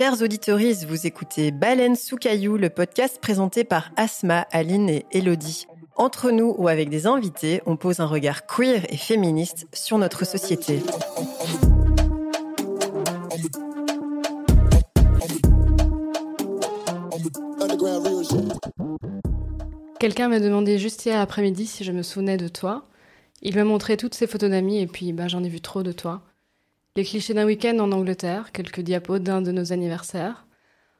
Chers auditeurs, vous écoutez Baleine sous caillou, le podcast présenté par Asma, Aline et Elodie. Entre nous ou avec des invités, on pose un regard queer et féministe sur notre société. Quelqu'un m'a demandé juste hier après-midi si je me souvenais de toi. Il m'a montré toutes ses photos d'amis et puis bah, j'en ai vu trop de toi. Les clichés d'un week-end en Angleterre, quelques diapos d'un de nos anniversaires.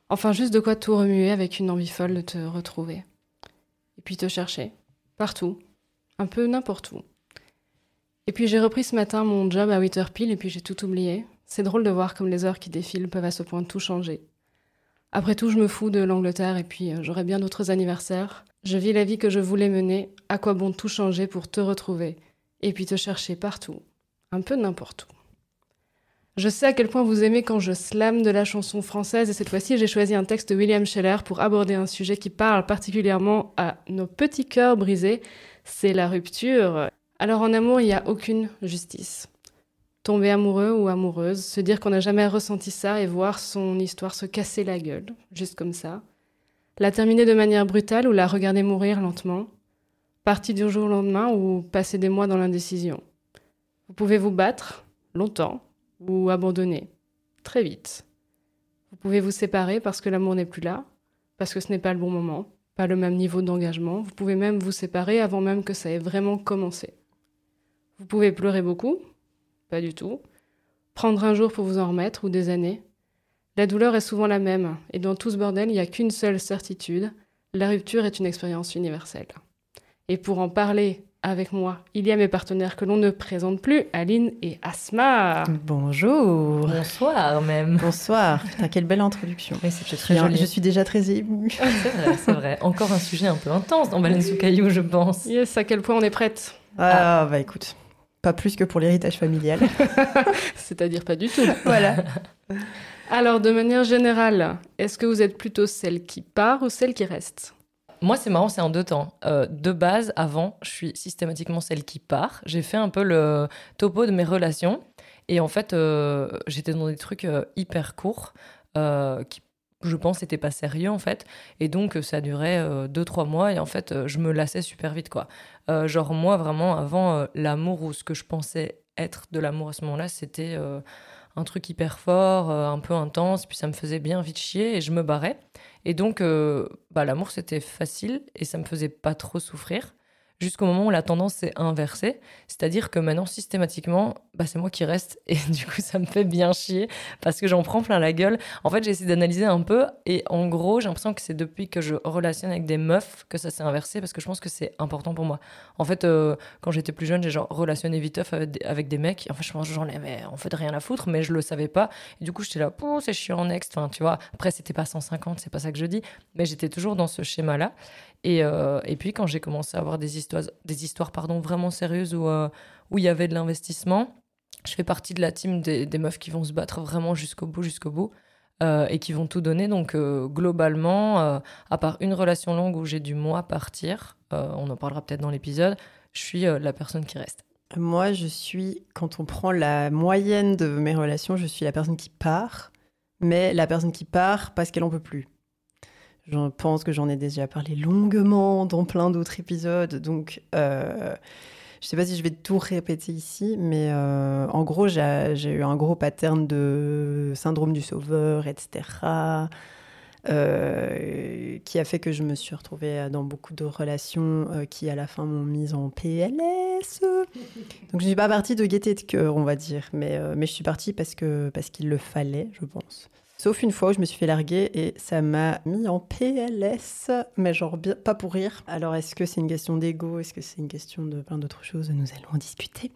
Enfin, juste de quoi tout remuer avec une envie folle de te retrouver. Et puis te chercher. Partout. Un peu n'importe où. Et puis j'ai repris ce matin mon job à Witherpill et puis j'ai tout oublié. C'est drôle de voir comme les heures qui défilent peuvent à ce point tout changer. Après tout, je me fous de l'Angleterre et puis euh, j'aurai bien d'autres anniversaires. Je vis la vie que je voulais mener. À quoi bon tout changer pour te retrouver et puis te chercher partout? Un peu n'importe où. Je sais à quel point vous aimez quand je slame de la chanson française et cette fois-ci j'ai choisi un texte de William Scheller pour aborder un sujet qui parle particulièrement à nos petits cœurs brisés, c'est la rupture. Alors en amour, il n'y a aucune justice. Tomber amoureux ou amoureuse, se dire qu'on n'a jamais ressenti ça et voir son histoire se casser la gueule, juste comme ça. La terminer de manière brutale ou la regarder mourir lentement. Partir du jour au lendemain ou passer des mois dans l'indécision. Vous pouvez vous battre, longtemps, ou abandonner, très vite. Vous pouvez vous séparer parce que l'amour n'est plus là, parce que ce n'est pas le bon moment, pas le même niveau d'engagement. Vous pouvez même vous séparer avant même que ça ait vraiment commencé. Vous pouvez pleurer beaucoup, pas du tout. Prendre un jour pour vous en remettre ou des années. La douleur est souvent la même, et dans tout ce bordel, il n'y a qu'une seule certitude, la rupture est une expérience universelle. Et pour en parler avec moi, il y a mes partenaires que l'on ne présente plus, Aline et Asma. Bonjour. Bonsoir même. Bonsoir. Putain, quelle belle introduction. Oui, c'est très joli. Je suis déjà très émue. c'est vrai, c'est vrai. Encore un sujet un peu intense dans Baleine sous caillou, je pense. Yes, à quel point on est prête Ah, bah écoute, pas plus que pour l'héritage familial. C'est-à-dire pas du tout. voilà. Alors, de manière générale, est-ce que vous êtes plutôt celle qui part ou celle qui reste? Moi, c'est marrant, c'est en deux temps. Euh, de base, avant, je suis systématiquement celle qui part. J'ai fait un peu le topo de mes relations. Et en fait, euh, j'étais dans des trucs euh, hyper courts qui, je pense, n'étaient pas sérieux, en fait. Et donc, ça durait deux, trois mois. Et en fait, je me lassais super vite, quoi. genre, moi, vraiment, avant, l'amour ou ce que je pensais être de l'amour à ce moment-là, c'était un truc hyper fort, un peu intense. Puis ça me faisait bien vite chier et je me barrais. Et donc, euh, bah, l'amour, c'était facile et ça me faisait pas trop souffrir jusqu'au moment où la tendance s'est inversée. C'est-à-dire que maintenant, systématiquement, bah, c'est moi qui reste. Et du coup, ça me fait bien chier parce que j'en prends plein la gueule. En fait, j'ai essayé d'analyser un peu. Et en gros, j'ai l'impression que c'est depuis que je relationne avec des meufs que ça s'est inversé parce que je pense que c'est important pour moi. En fait, euh, quand j'étais plus jeune, j'ai genre relationné vite avec des, mecs. En fait, je pense j'en avais en fait rien à foutre, mais je le savais pas. Et du coup, j'étais là, c'est chiant, next. Enfin, tu vois, après, c'était pas 150, c'est pas ça que je dis. Mais j'étais toujours dans ce schéma-là. Et, euh, et, puis quand j'ai commencé à avoir des histoires, des histoires pardon, vraiment sérieuses où, euh, où il y avait de l'investissement, je fais partie de la team des, des, meufs qui vont se battre vraiment jusqu'au bout, jusqu'au bout, euh, et qui vont tout donner. Donc globalement, à part une relation longue où j'ai dû moi partir, on en parlera peut-être dans l'épisode, je suis la personne qui reste. Moi, je suis, quand on prend la moyenne de mes relations, je suis la personne qui part, mais la personne qui part parce qu'elle en peut plus. Je pense que j'en ai déjà parlé longuement dans plein d'autres épisodes, donc euh, je ne sais pas si je vais tout répéter ici, mais euh, en gros, j'ai eu un gros pattern de syndrome du sauveur, etc., euh, qui a fait que je me suis retrouvée dans beaucoup de relations qui, à la fin, m'ont mise en PLS. Donc, je ne suis pas partie de gaieté de cœur, on va dire, mais, je suis partie parce qu'il le fallait, je pense. Sauf une fois où je me suis fait larguer et ça m'a mis en PLS, mais genre pas pour rire. Alors est-ce que c'est une question d'ego? Est-ce que c'est une question de plein d'autres choses? Nous allons en discuter.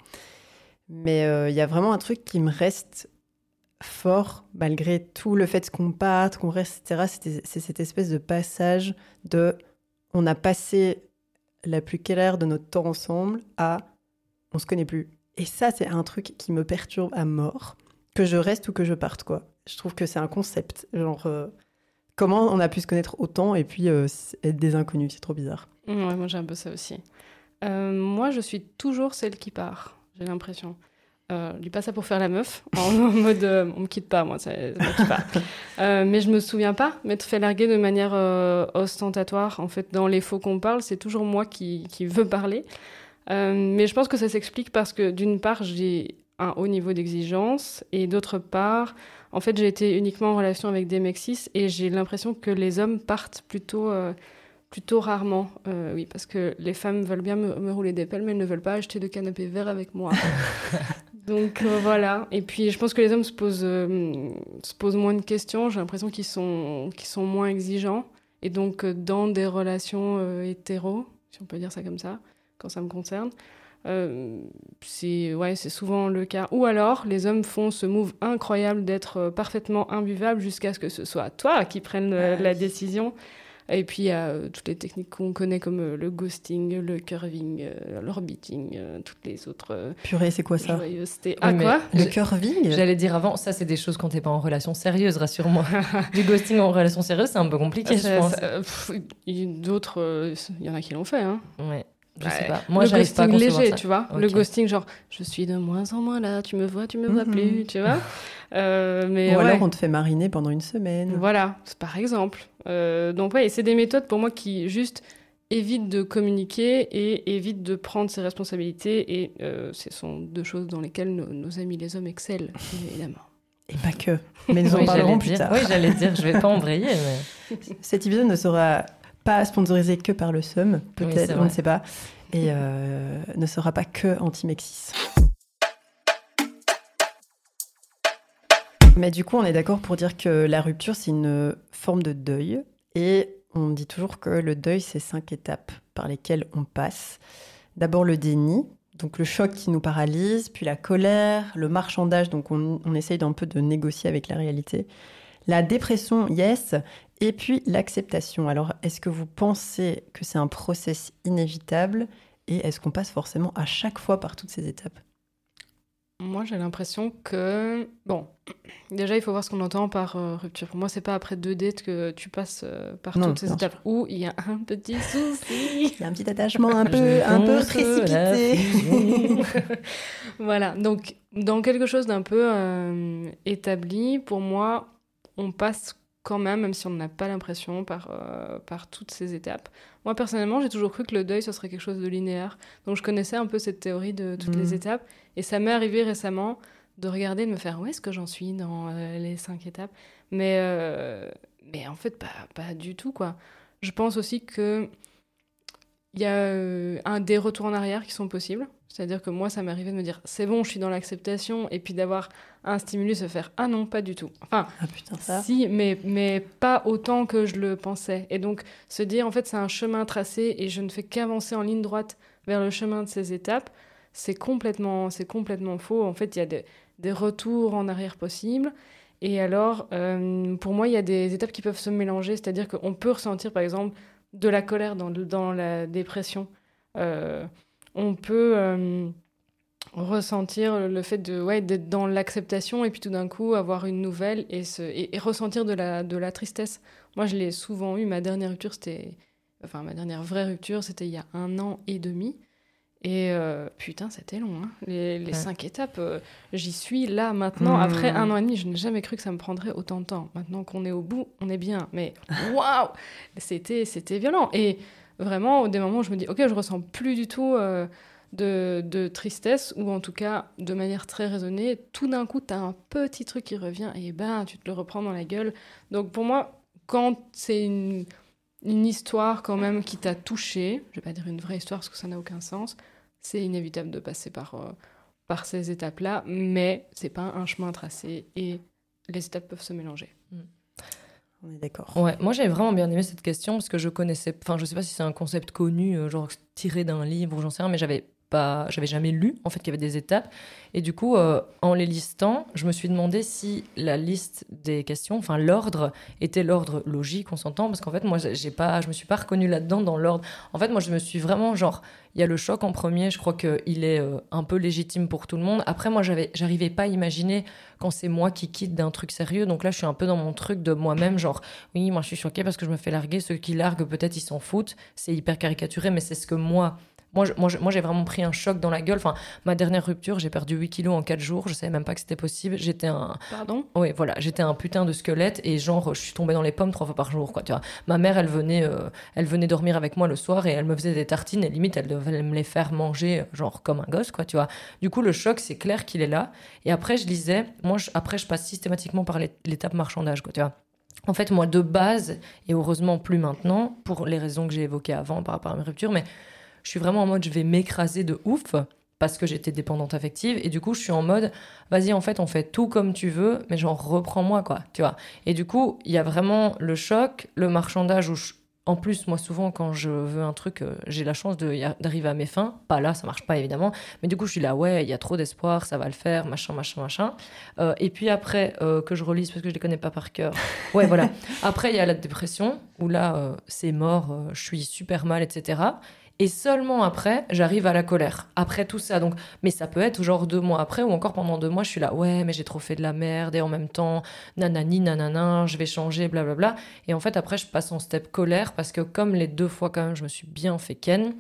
Mais euh, il y a vraiment un truc qui me reste fort, malgré tout le fait qu'on parte, qu'on reste, etc. C'est cette espèce de passage de on a passé la plus claire de notre temps ensemble à on se connaît plus. Et ça, c'est un truc qui me perturbe à mort, que je reste ou que je parte, quoi je trouve que c'est un concept. Genre, euh, comment on a pu se connaître autant et puis euh, être des inconnus C'est trop bizarre. Ouais, moi j'ai un peu ça aussi. Euh, moi, je suis toujours celle qui part, j'ai l'impression. Euh, je dis pas ça pour faire la meuf, en, mode euh, on me quitte pas, moi, ça, ça me quitte pas. Euh, mais je me souviens pas m'être fait larguer de manière ostentatoire. En fait, dans les faux qu'on parle, c'est toujours moi qui, qui veux parler. Mais je pense que ça s'explique parce que d'une part, j'ai un haut niveau d'exigence et d'autre part, en fait, j'ai été uniquement en relation avec des mecs cis et j'ai l'impression que les hommes partent plutôt, euh, plutôt rarement. Euh, oui, parce que les femmes veulent bien me, me rouler des pelles, mais elles ne veulent pas acheter de canapé vert avec moi. Donc euh, voilà. Et puis je pense que les hommes se posent, se posent moins de questions. J'ai l'impression qu'ils sont, qu'ils sont moins exigeants. Et donc dans des relations hétéros, si on peut dire ça comme ça, quand ça me concerne, euh, c'est ouais, c'est souvent le cas. Ou alors les hommes font ce move incroyable d'être euh, parfaitement imbuvable jusqu'à ce que ce soit toi qui prenne euh, Ah la décision. Et puis il y a euh, toutes les techniques qu'on connaît comme euh, le ghosting, le curving, euh, l'orbiting, euh, toutes les autres euh, Purée, c'est quoi ça? Oui, Ah quoi? Le curving? J'allais dire avant, ça c'est des choses quand t'es pas en relation sérieuse, rassure-moi. du ghosting en relation sérieuse, c'est un peu compliqué, je pense. D'autres, euh, il y en a qui l'ont fait. Hein. Ouais, je sais Ouais. pas. Moi, j'arrive pas à léger, ça. tu vois. Le ghosting, genre, je suis de moins en moins là, tu me vois, tu me vois Mhm. plus, tu vois. Euh, mais Ou ouais. alors on te fait mariner pendant une semaine. Voilà, par exemple. Euh, donc ouais, et c'est des méthodes pour moi qui juste évitent de communiquer et évitent de prendre ses responsabilités. Et euh, ce sont deux choses dans lesquelles nos, nos amis les hommes excellent, évidemment. Et pas que. Mais nous en Oui, parlerons plus dire- tard. Oui, j'allais dire, je vais pas embrayer, mais. Cet épisode ne sera pas sponsorisé que par le SUM, Oui, peut-être, on ne sait pas. Et euh, ne sera pas que anti-Mexis. Mais du coup, on est d'accord pour dire que la rupture, c'est une forme de deuil. Et on dit toujours que le deuil, c'est cinq étapes par lesquelles on passe. D'abord le déni, donc le choc qui nous paralyse, puis la colère, le marchandage, donc on, on essaye d'un peu de négocier avec la réalité. La dépression, yes, et puis l'acceptation. Alors, est-ce que vous pensez que c'est un process inévitable et est-ce qu'on passe forcément à chaque fois par toutes ces étapes? Moi, j'ai l'impression que... Bon, déjà, il faut voir ce qu'on entend par euh, rupture. Pour moi, c'est pas après deux dates que tu passes euh, par Non, toutes ces étapes où il y a un petit souci. Il y a un petit attachement un peu, un peu précipité. voilà, donc dans quelque chose d'un peu euh, établi, pour moi, on passe quand même, même si on n'a pas l'impression, par, euh, par toutes ces étapes. Moi, personnellement, j'ai toujours cru que le deuil, ce serait quelque chose de linéaire. Donc, je connaissais un peu cette théorie de toutes les étapes. Et ça m'est arrivé récemment de regarder, et de me faire où est-ce que j'en suis dans euh, les cinq étapes? Mais, euh, mais en fait, pas, pas du tout, quoi. Je pense aussi que il y a un des retours en arrière qui sont possibles. C'est-à-dire que moi, ça m'est arrivé de me dire c'est bon, je suis dans l'acceptation, et puis d'avoir un stimulus, se faire ah non, pas du tout. Enfin, Ah putain, ça. si, mais, mais pas autant que je le pensais. Et donc, se dire en fait, c'est un chemin tracé et je ne fais qu'avancer en ligne droite vers le chemin de ces étapes, c'est complètement, c'est complètement faux. En fait, il y a des, des retours en arrière possibles. Et alors, euh, pour moi, il y a des étapes qui peuvent se mélanger, c'est-à-dire qu'on peut ressentir, par exemple, de la colère dans, dans la dépression. Euh, on peut euh, ressentir le fait de ouais, d'être dans l'acceptation et puis tout d'un coup avoir une nouvelle et, se, et, et ressentir de la, de la tristesse. Moi, je l'ai souvent eu. Ma dernière rupture, c'était... Enfin, ma dernière vraie rupture, c'était il y a un an et demi. Et euh, putain, c'était long. hein. Les, les Ouais. cinq étapes, euh, j'y suis là maintenant. Mmh. Après un an et demi, je n'ai jamais cru que ça me prendrait autant de temps. Maintenant qu'on est au bout, on est bien. Mais waouh C'était c'était violent. Et vraiment, des moments où je me dis, ok, je ressens plus du tout euh, de, de tristesse, ou en tout cas de manière très raisonnée. Tout d'un coup, tu as un petit truc qui revient et ben, tu te le reprends dans la gueule. Donc pour moi, quand c'est une, une histoire quand même qui t'a touché, je vais pas dire une vraie histoire parce que ça n'a aucun sens, c'est inévitable de passer par, euh, par ces étapes-là, mais c'est pas un chemin tracé et les étapes peuvent se mélanger. On est d'accord. Ouais, moi j'ai vraiment bien aimé cette question parce que je connaissais, enfin je sais pas si c'est un concept connu, euh, genre tiré d'un livre ou j'en sais rien, mais j'avais j'avais jamais lu en fait qu'il y avait des étapes et du coup euh, en les listant, je me suis demandé si la liste des questions, enfin l'ordre était l'ordre logique, on s'entend parce qu'en fait moi j'ai pas, je me suis pas reconnue là-dedans dans l'ordre. En fait moi je me suis vraiment genre il y a le choc en premier, je crois qu'il est euh, un peu légitime pour tout le monde. Après moi j'avais, j'arrivais pas à imaginer quand c'est moi qui quitte d'un truc sérieux, donc là je suis un peu dans mon truc de moi-même genre oui, moi je suis choquée parce que je me fais larguer. Ceux qui larguent, peut-être ils s'en foutent. C'est hyper caricaturé, mais c'est ce que moi, Moi, j'ai vraiment pris un choc dans la gueule. Enfin, ma dernière rupture, j'ai perdu 8 kilos en 4 jours. Je savais même pas que c'était possible. J'étais un, Pardon? Oui, voilà, j'étais un putain de squelette et genre, je suis tombée dans les pommes trois fois par jour, quoi, tu vois. Ma mère, elle venait, euh, elle venait dormir avec moi le soir et elle me faisait des tartines et limite, elle devait me les faire manger, euh, genre, comme un gosse, quoi, tu vois. Du coup, le choc, c'est clair qu'il est là. Et après, je lisais, moi, je- après, je passe systématiquement par l'é- l'étape marchandage, quoi, tu vois. En fait, moi, de base, et heureusement plus maintenant, pour les raisons que j'ai évoquées avant par rapport à mes ruptures, mais je suis vraiment en mode, je vais m'écraser de ouf parce que j'étais dépendante affective. Et du coup, je suis en mode, vas-y, en fait, on fait tout comme tu veux, mais genre, reprends-moi, quoi, tu vois. Et du coup, il y a vraiment le choc, le marchandage où je- En plus, moi, souvent, quand je veux un truc, euh, j'ai la chance d'arriver à mes fins. Pas là, ça marche pas, évidemment. Mais du coup, je suis là, ouais, il y a trop d'espoir, ça va le faire, machin, machin, machin. Euh, et puis après, euh, que je relise, parce que je les connais pas par cœur. Ouais, voilà. Après, il y a la dépression, où là, euh, c'est mort, je suis super mal, etc. Et seulement après, j'arrive à la colère. Après tout ça, donc, mais ça peut être genre deux mois après ou encore pendant deux mois, je suis là, ouais, mais j'ai trop fait de la merde et en même temps, nanani, nanana, je vais changer, blablabla. Et en fait, après, je passe en step colère parce que comme les deux fois quand même, je me suis bien fait ken,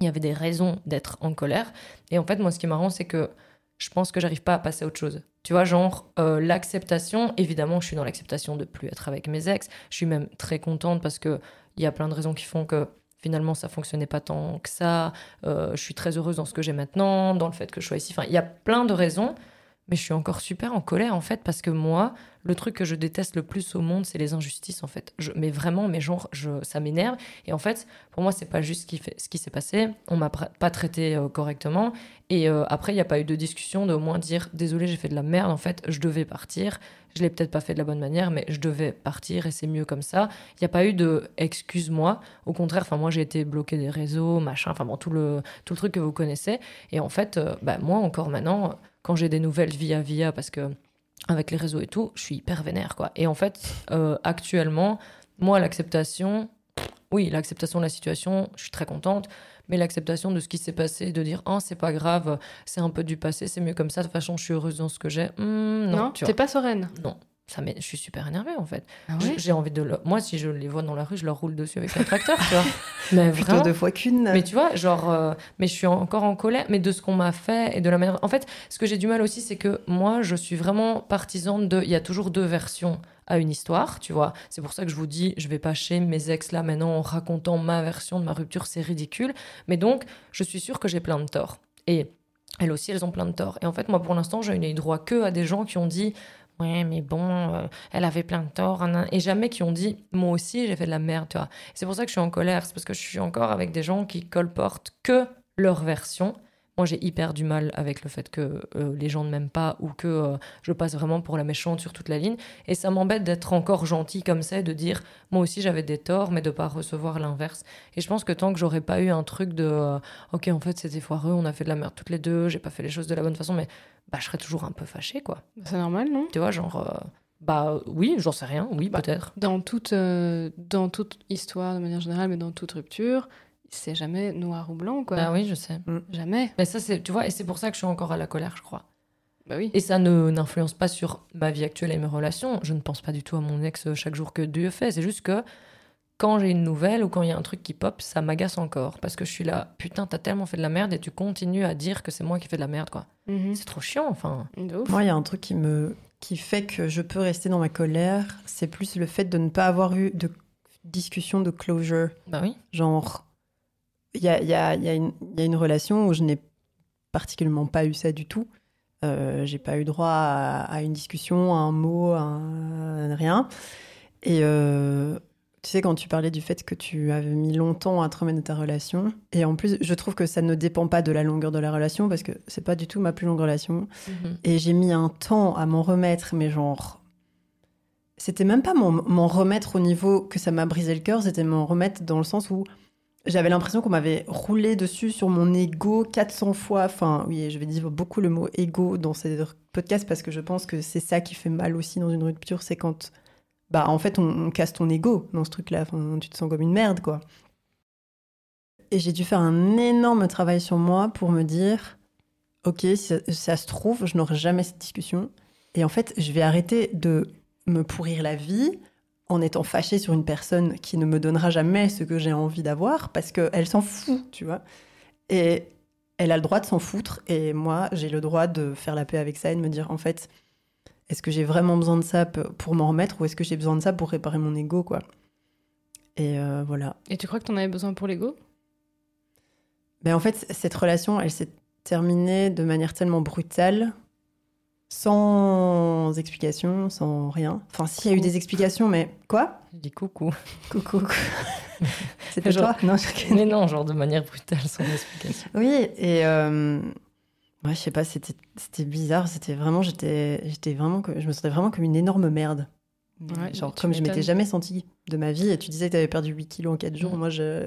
il y avait des raisons d'être en colère. Et en fait, moi, ce qui est marrant, c'est que je pense que j'arrive pas à passer à autre chose. Tu vois, genre, euh, l'acceptation, évidemment, je suis dans l'acceptation de plus être avec mes ex. Je suis même très contente parce que il y a plein de raisons qui font que finalement ça fonctionnait pas tant que ça. Euh, je suis très heureuse dans ce que j'ai maintenant, dans le fait que je sois ici. Enfin, il y a plein de raisons, mais je suis encore super en colère en fait parce que moi, le truc que je déteste le plus au monde, c'est les injustices en fait. Mais vraiment, mais genre, ça m'énerve. Et en fait, pour moi, c'est pas juste ce qui, s'est passé. On m'a pas traité euh, correctement. Et euh, après, il n'y a pas eu de discussion de au moins dire désolé, j'ai fait de la merde. En fait, je devais partir. Je l'ai peut-être pas fait de la bonne manière, mais je devais partir et c'est mieux comme ça. Il n'y a pas eu de excuse-moi. Au contraire, enfin moi j'ai été bloqué des réseaux, machin, enfin bon tout le tout truc que vous connaissez. Et en fait, euh, bah, moi encore maintenant, quand j'ai des nouvelles via via, parce que avec les réseaux et tout, je suis hyper vénère quoi. Et en fait, euh, actuellement, moi l'acceptation, oui l'acceptation de la situation, je suis très contente. Mais l'acceptation de ce qui s'est passé, de dire oh c'est pas grave, c'est un peu du passé, c'est mieux comme ça. De toute façon, je suis heureuse dans ce que j'ai. Hmm, non, Non, tu t'es pas sereine. Non, ça je suis super énervée en fait. Ah J'ai envie de. le- Moi, si je les vois dans la rue, je leur roule dessus avec un tracteur, tu vois. Mais Plutôt vraiment. deux fois qu'une. Mais tu vois, genre, euh, mais je suis encore en colère, mais de ce qu'on m'a fait et de la manière. En fait, ce que j'ai du mal aussi, c'est que moi, je suis vraiment partisane de. Il y a toujours deux versions à une histoire, tu vois. C'est pour ça que je vous dis, je vais pas chez mes ex là maintenant en racontant ma version de ma rupture, c'est ridicule. Mais donc, je suis sûre que j'ai plein de torts. Et elles aussi, elles ont plein de torts. Et en fait, moi, pour l'instant, je n'ai eu droit que à des gens qui ont dit. Ouais, mais bon, euh, elle avait plein de torts. Et jamais qui ont dit, moi aussi, j'ai fait de la merde, tu vois. C'est pour ça que je suis en colère. C'est parce que je suis encore avec des gens qui colportent que leur version. Moi, j'ai hyper du mal avec le fait que euh, les gens ne m'aiment pas ou que euh, je passe vraiment pour la méchante sur toute la ligne. Et ça m'embête d'être encore gentil comme ça et de dire, moi aussi, j'avais des torts, mais de pas recevoir l'inverse. Et je pense que tant que j'aurais pas eu un truc de, ok, en fait, c'était foireux, on a fait de la merde toutes les deux, j'ai pas fait les choses de la bonne façon, mais bah, je serais toujours un peu fâchée, quoi. C'est normal, non? Tu vois, genre, euh, bah oui, j'en sais rien, oui, Bah, peut-être. dans toute, euh, dans toute histoire, de manière générale, mais dans toute rupture, c'est jamais noir ou blanc, quoi. Bah oui, je sais. Jamais. Mais ça, c'est, tu vois, et c'est pour ça que je suis encore à la colère, je crois. Bah oui. Et ça ne n'influence pas sur ma vie actuelle et mes relations. Je ne pense pas du tout à mon ex chaque jour que Dieu fait. C'est juste que quand j'ai une nouvelle ou quand il y a un truc qui pop, ça m'agace encore. Parce que je suis là, putain, t'as tellement fait de la merde et tu continues à dire que c'est moi qui fais de la merde, quoi. Mhm. C'est trop chiant, enfin. Moi, il y a un truc qui me qui fait que je peux rester dans ma colère, c'est plus le fait de ne pas avoir eu de discussion de closure. Bah oui. Genre, il y a, il y, a, il y, a une- il y a une relation où je n'ai particulièrement pas eu ça du tout. Euh, j'ai pas eu droit à, à une discussion, à un mot, à, un- à rien. Et euh, tu sais, quand tu parlais du fait que tu avais mis longtemps à te remettre de ta relation, et en plus, je trouve que ça ne dépend pas de la longueur de la relation, parce que c'est pas du tout ma plus longue relation. Mhm. Et j'ai mis un temps à m'en remettre, mais genre. C'était même pas m'en m'en remettre au niveau que ça m'a brisé le cœur, c'était m'en remettre dans le sens où j'avais l'impression qu'on m'avait roulé dessus sur mon ego 400 fois. Enfin, oui, je vais dire beaucoup le mot ego dans ces podcasts parce que je pense que c'est ça qui fait mal aussi dans une rupture, c'est quand. Bah, en fait, on, casse ton ego dans ce truc-là. Tu te sens comme une merde, quoi. Et j'ai dû faire un énorme travail sur moi pour me dire ok, si ça, ça se trouve, je n'aurai jamais cette discussion. Et en fait, je vais arrêter de me pourrir la vie en étant fâchée sur une personne qui ne me donnera jamais ce que j'ai envie d'avoir parce qu'elle s'en fout, tu vois. Et elle a le droit de s'en foutre. Et moi, j'ai le droit de faire la paix avec ça et de me dire, en fait, est-ce que j'ai vraiment besoin de ça pour m'en remettre ou est-ce que j'ai besoin de ça pour réparer mon ego, quoi Et euh, voilà. Et tu crois que t'en avais besoin pour l'ego? Mais en fait, cette relation, elle s'est terminée de manière tellement brutale, sans explication, sans rien. Enfin, s'il y a eu des explications, mais quoi? Je dis coucou. Coucou. C'était Genre- toi? Non, je- Mais non, genre de manière brutale, sans explication. Oui, et euh, ouais, je sais pas, c'était c'était bizarre. C'était vraiment, j'étais j'étais vraiment, je me sentais vraiment comme une énorme merde. Ouais, Genre, comme je m'étais jamais sentie de ma vie. Et tu disais que tu avais perdu 8 kilos en 4 jours. Moi, je,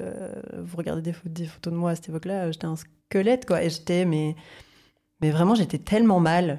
vous regardez des, des photos de moi à cette époque-là, j'étais un squelette, quoi. Et j'étais, mais, mais vraiment, j'étais tellement mal.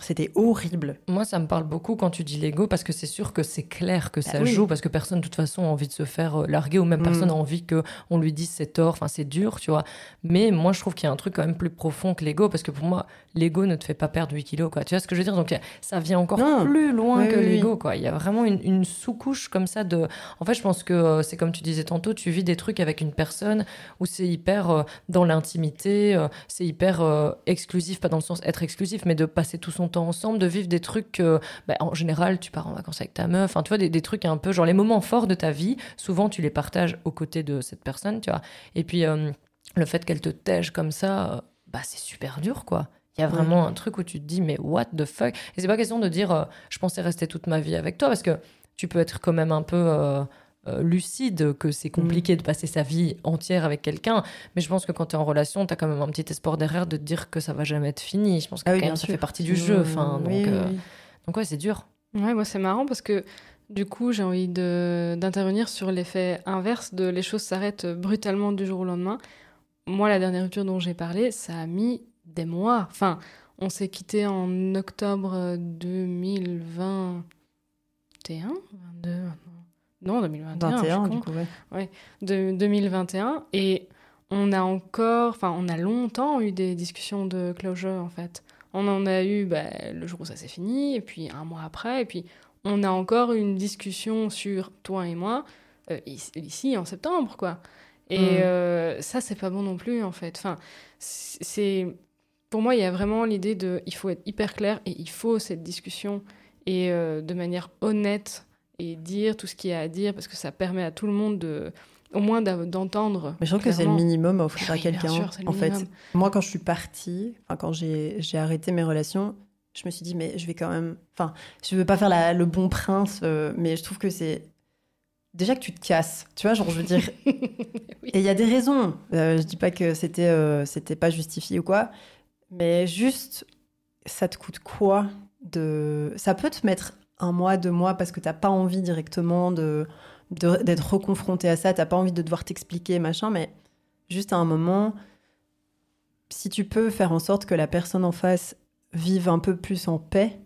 C'était horrible. Moi, ça me parle beaucoup quand tu dis l'ego parce que c'est sûr que c'est clair que ça Bah oui. joue parce que personne, de toute façon, a envie de se faire euh, larguer ou même Mm. personne n'a envie qu'on lui dise c'est tort. Enfin, c'est dur, tu vois. Mais moi, je trouve qu'il y a un truc quand même plus profond que l'ego parce que pour moi, l'ego ne te fait pas perdre 8 kilos, quoi. Tu vois ce que je veux dire? Donc, a- ça vient encore Non. plus loin Oui, que oui, l'ego, quoi. Il y a vraiment une, une sous-couche comme ça de. En fait, je pense que euh, c'est comme tu disais tantôt, tu vis des trucs avec une personne où c'est hyper euh, dans l'intimité, euh, c'est hyper euh, exclusif, pas dans le sens être exclusif, mais de passer tout son temps ensemble, de vivre des trucs. que, bah, en général, tu pars en vacances avec ta meuf, enfin, tu vois, des, des trucs un peu genre les moments forts de ta vie. Souvent, tu les partages aux côtés de cette personne, tu vois. Et puis, euh, le fait qu'elle te tège comme ça, euh, bah, c'est super dur, quoi. Il y a Ouais. vraiment un truc où tu te dis, mais what the fuck? Et c'est pas question de dire, euh, je pensais rester toute ma vie avec toi, parce que tu peux être quand même un peu euh, euh, lucide que c'est compliqué Mm. de passer sa vie entière avec quelqu'un. Mais je pense que quand tu es en relation, tu as quand même un petit espoir derrière de te dire que ça va jamais être fini. Je pense que Ah oui, quand bien même, ça fait partie du jeu. Enfin, donc, oui, euh, oui. donc ouais, c'est dur. Ouais, moi c'est marrant parce que du coup j'ai envie de- d'intervenir sur l'effet inverse de les choses s'arrêtent brutalement du jour au lendemain. Moi la dernière rupture dont j'ai parlé, ça a mis des mois. Enfin, on s'est quitté en octobre 2021 22 Non, 2021. 21, je suis du coup, ouais. de 2021 et on a encore, enfin on a longtemps eu des discussions de closure en fait. On en a eu bah, le jour où ça s'est fini et puis un mois après et puis on a encore une discussion sur toi et moi euh, ici, en septembre quoi. Et Mm. euh, ça c'est pas bon non plus en fait. Enfin c'est pour moi il y a vraiment l'idée de il faut être hyper clair et il faut cette discussion et euh, de manière honnête et dire tout ce qu'il y a à dire parce que ça permet à tout le monde de au moins d'entendre. Mais je trouve que c'est le minimum à offrir Ah à quelqu'un. En fait, moi, quand je suis partie, enfin, quand j'ai j'ai arrêté mes relations, je me suis dit, mais je vais quand même. Enfin, je veux pas faire la- le bon prince, euh, mais je trouve que c'est. Déjà que tu te casses, tu vois, genre, je veux dire. Oui. Et il y a des raisons. Euh, je dis pas que c'était euh, c'était pas justifié ou quoi, mais juste, ça te coûte quoi de. Ça peut te mettre un mois, deux mois, parce que t'as pas envie directement de d'être reconfronté à ça, t'as pas envie de devoir t'expliquer, machin, mais juste à un moment, si tu peux faire en sorte que la personne en face vive un peu plus en paix,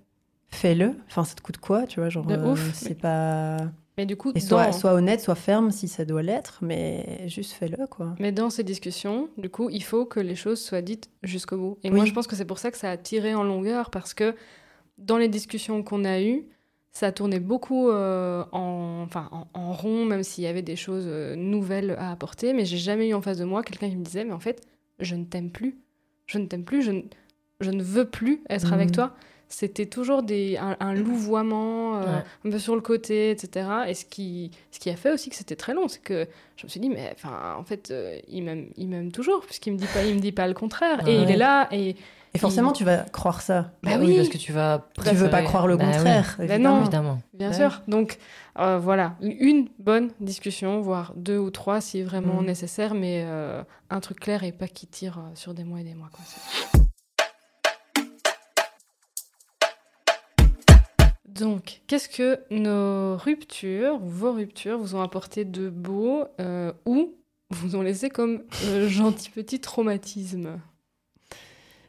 fais-le. Enfin, ça te coûte quoi, tu vois, genre, De euh, ouf. c'est pas... Mais du coup, Et sois, dans, sois honnête, sois ferme si ça doit l'être, mais juste fais-le, quoi. mais dans ces discussions, du coup, il faut que les choses soient dites jusqu'au bout. Et Oui. moi, je pense que c'est pour ça que ça a tiré en longueur parce que dans les discussions qu'on a eues, ça tournait beaucoup euh, en, enfin, en, en rond, même s'il y avait des choses euh, nouvelles à apporter. Mais j'ai jamais eu en face de moi quelqu'un qui me disait, mais en fait, je ne t'aime plus. Je ne t'aime plus. Je ne, je ne veux plus être Mhm. avec toi. C'était toujours des, un, un louvoiement, euh, Ouais. un peu sur le côté, etc. Et ce qui, ce qui a fait aussi que c'était très long, c'est que je me suis dit, mais enfin, en fait, euh, il m'aime, il m'aime toujours, puisqu'il me dit pas, il me dit pas le contraire. Et il est là, et Et forcément, tu vas croire ça. Bah oui, oui. parce que tu vas. Tu veux pas croire le Bah oui, contraire, Bah évidemment. non. évidemment. bien sûr. Donc euh, voilà, une bonne discussion, voire deux ou trois si vraiment Mhm. nécessaire, mais euh, un truc clair et pas qui tire euh, sur des mois et des mois. Quoi. Donc, qu'est-ce que nos ruptures, vos ruptures, vous ont apporté de beau euh, ou vous ont laissé comme euh, gentil petit traumatisme?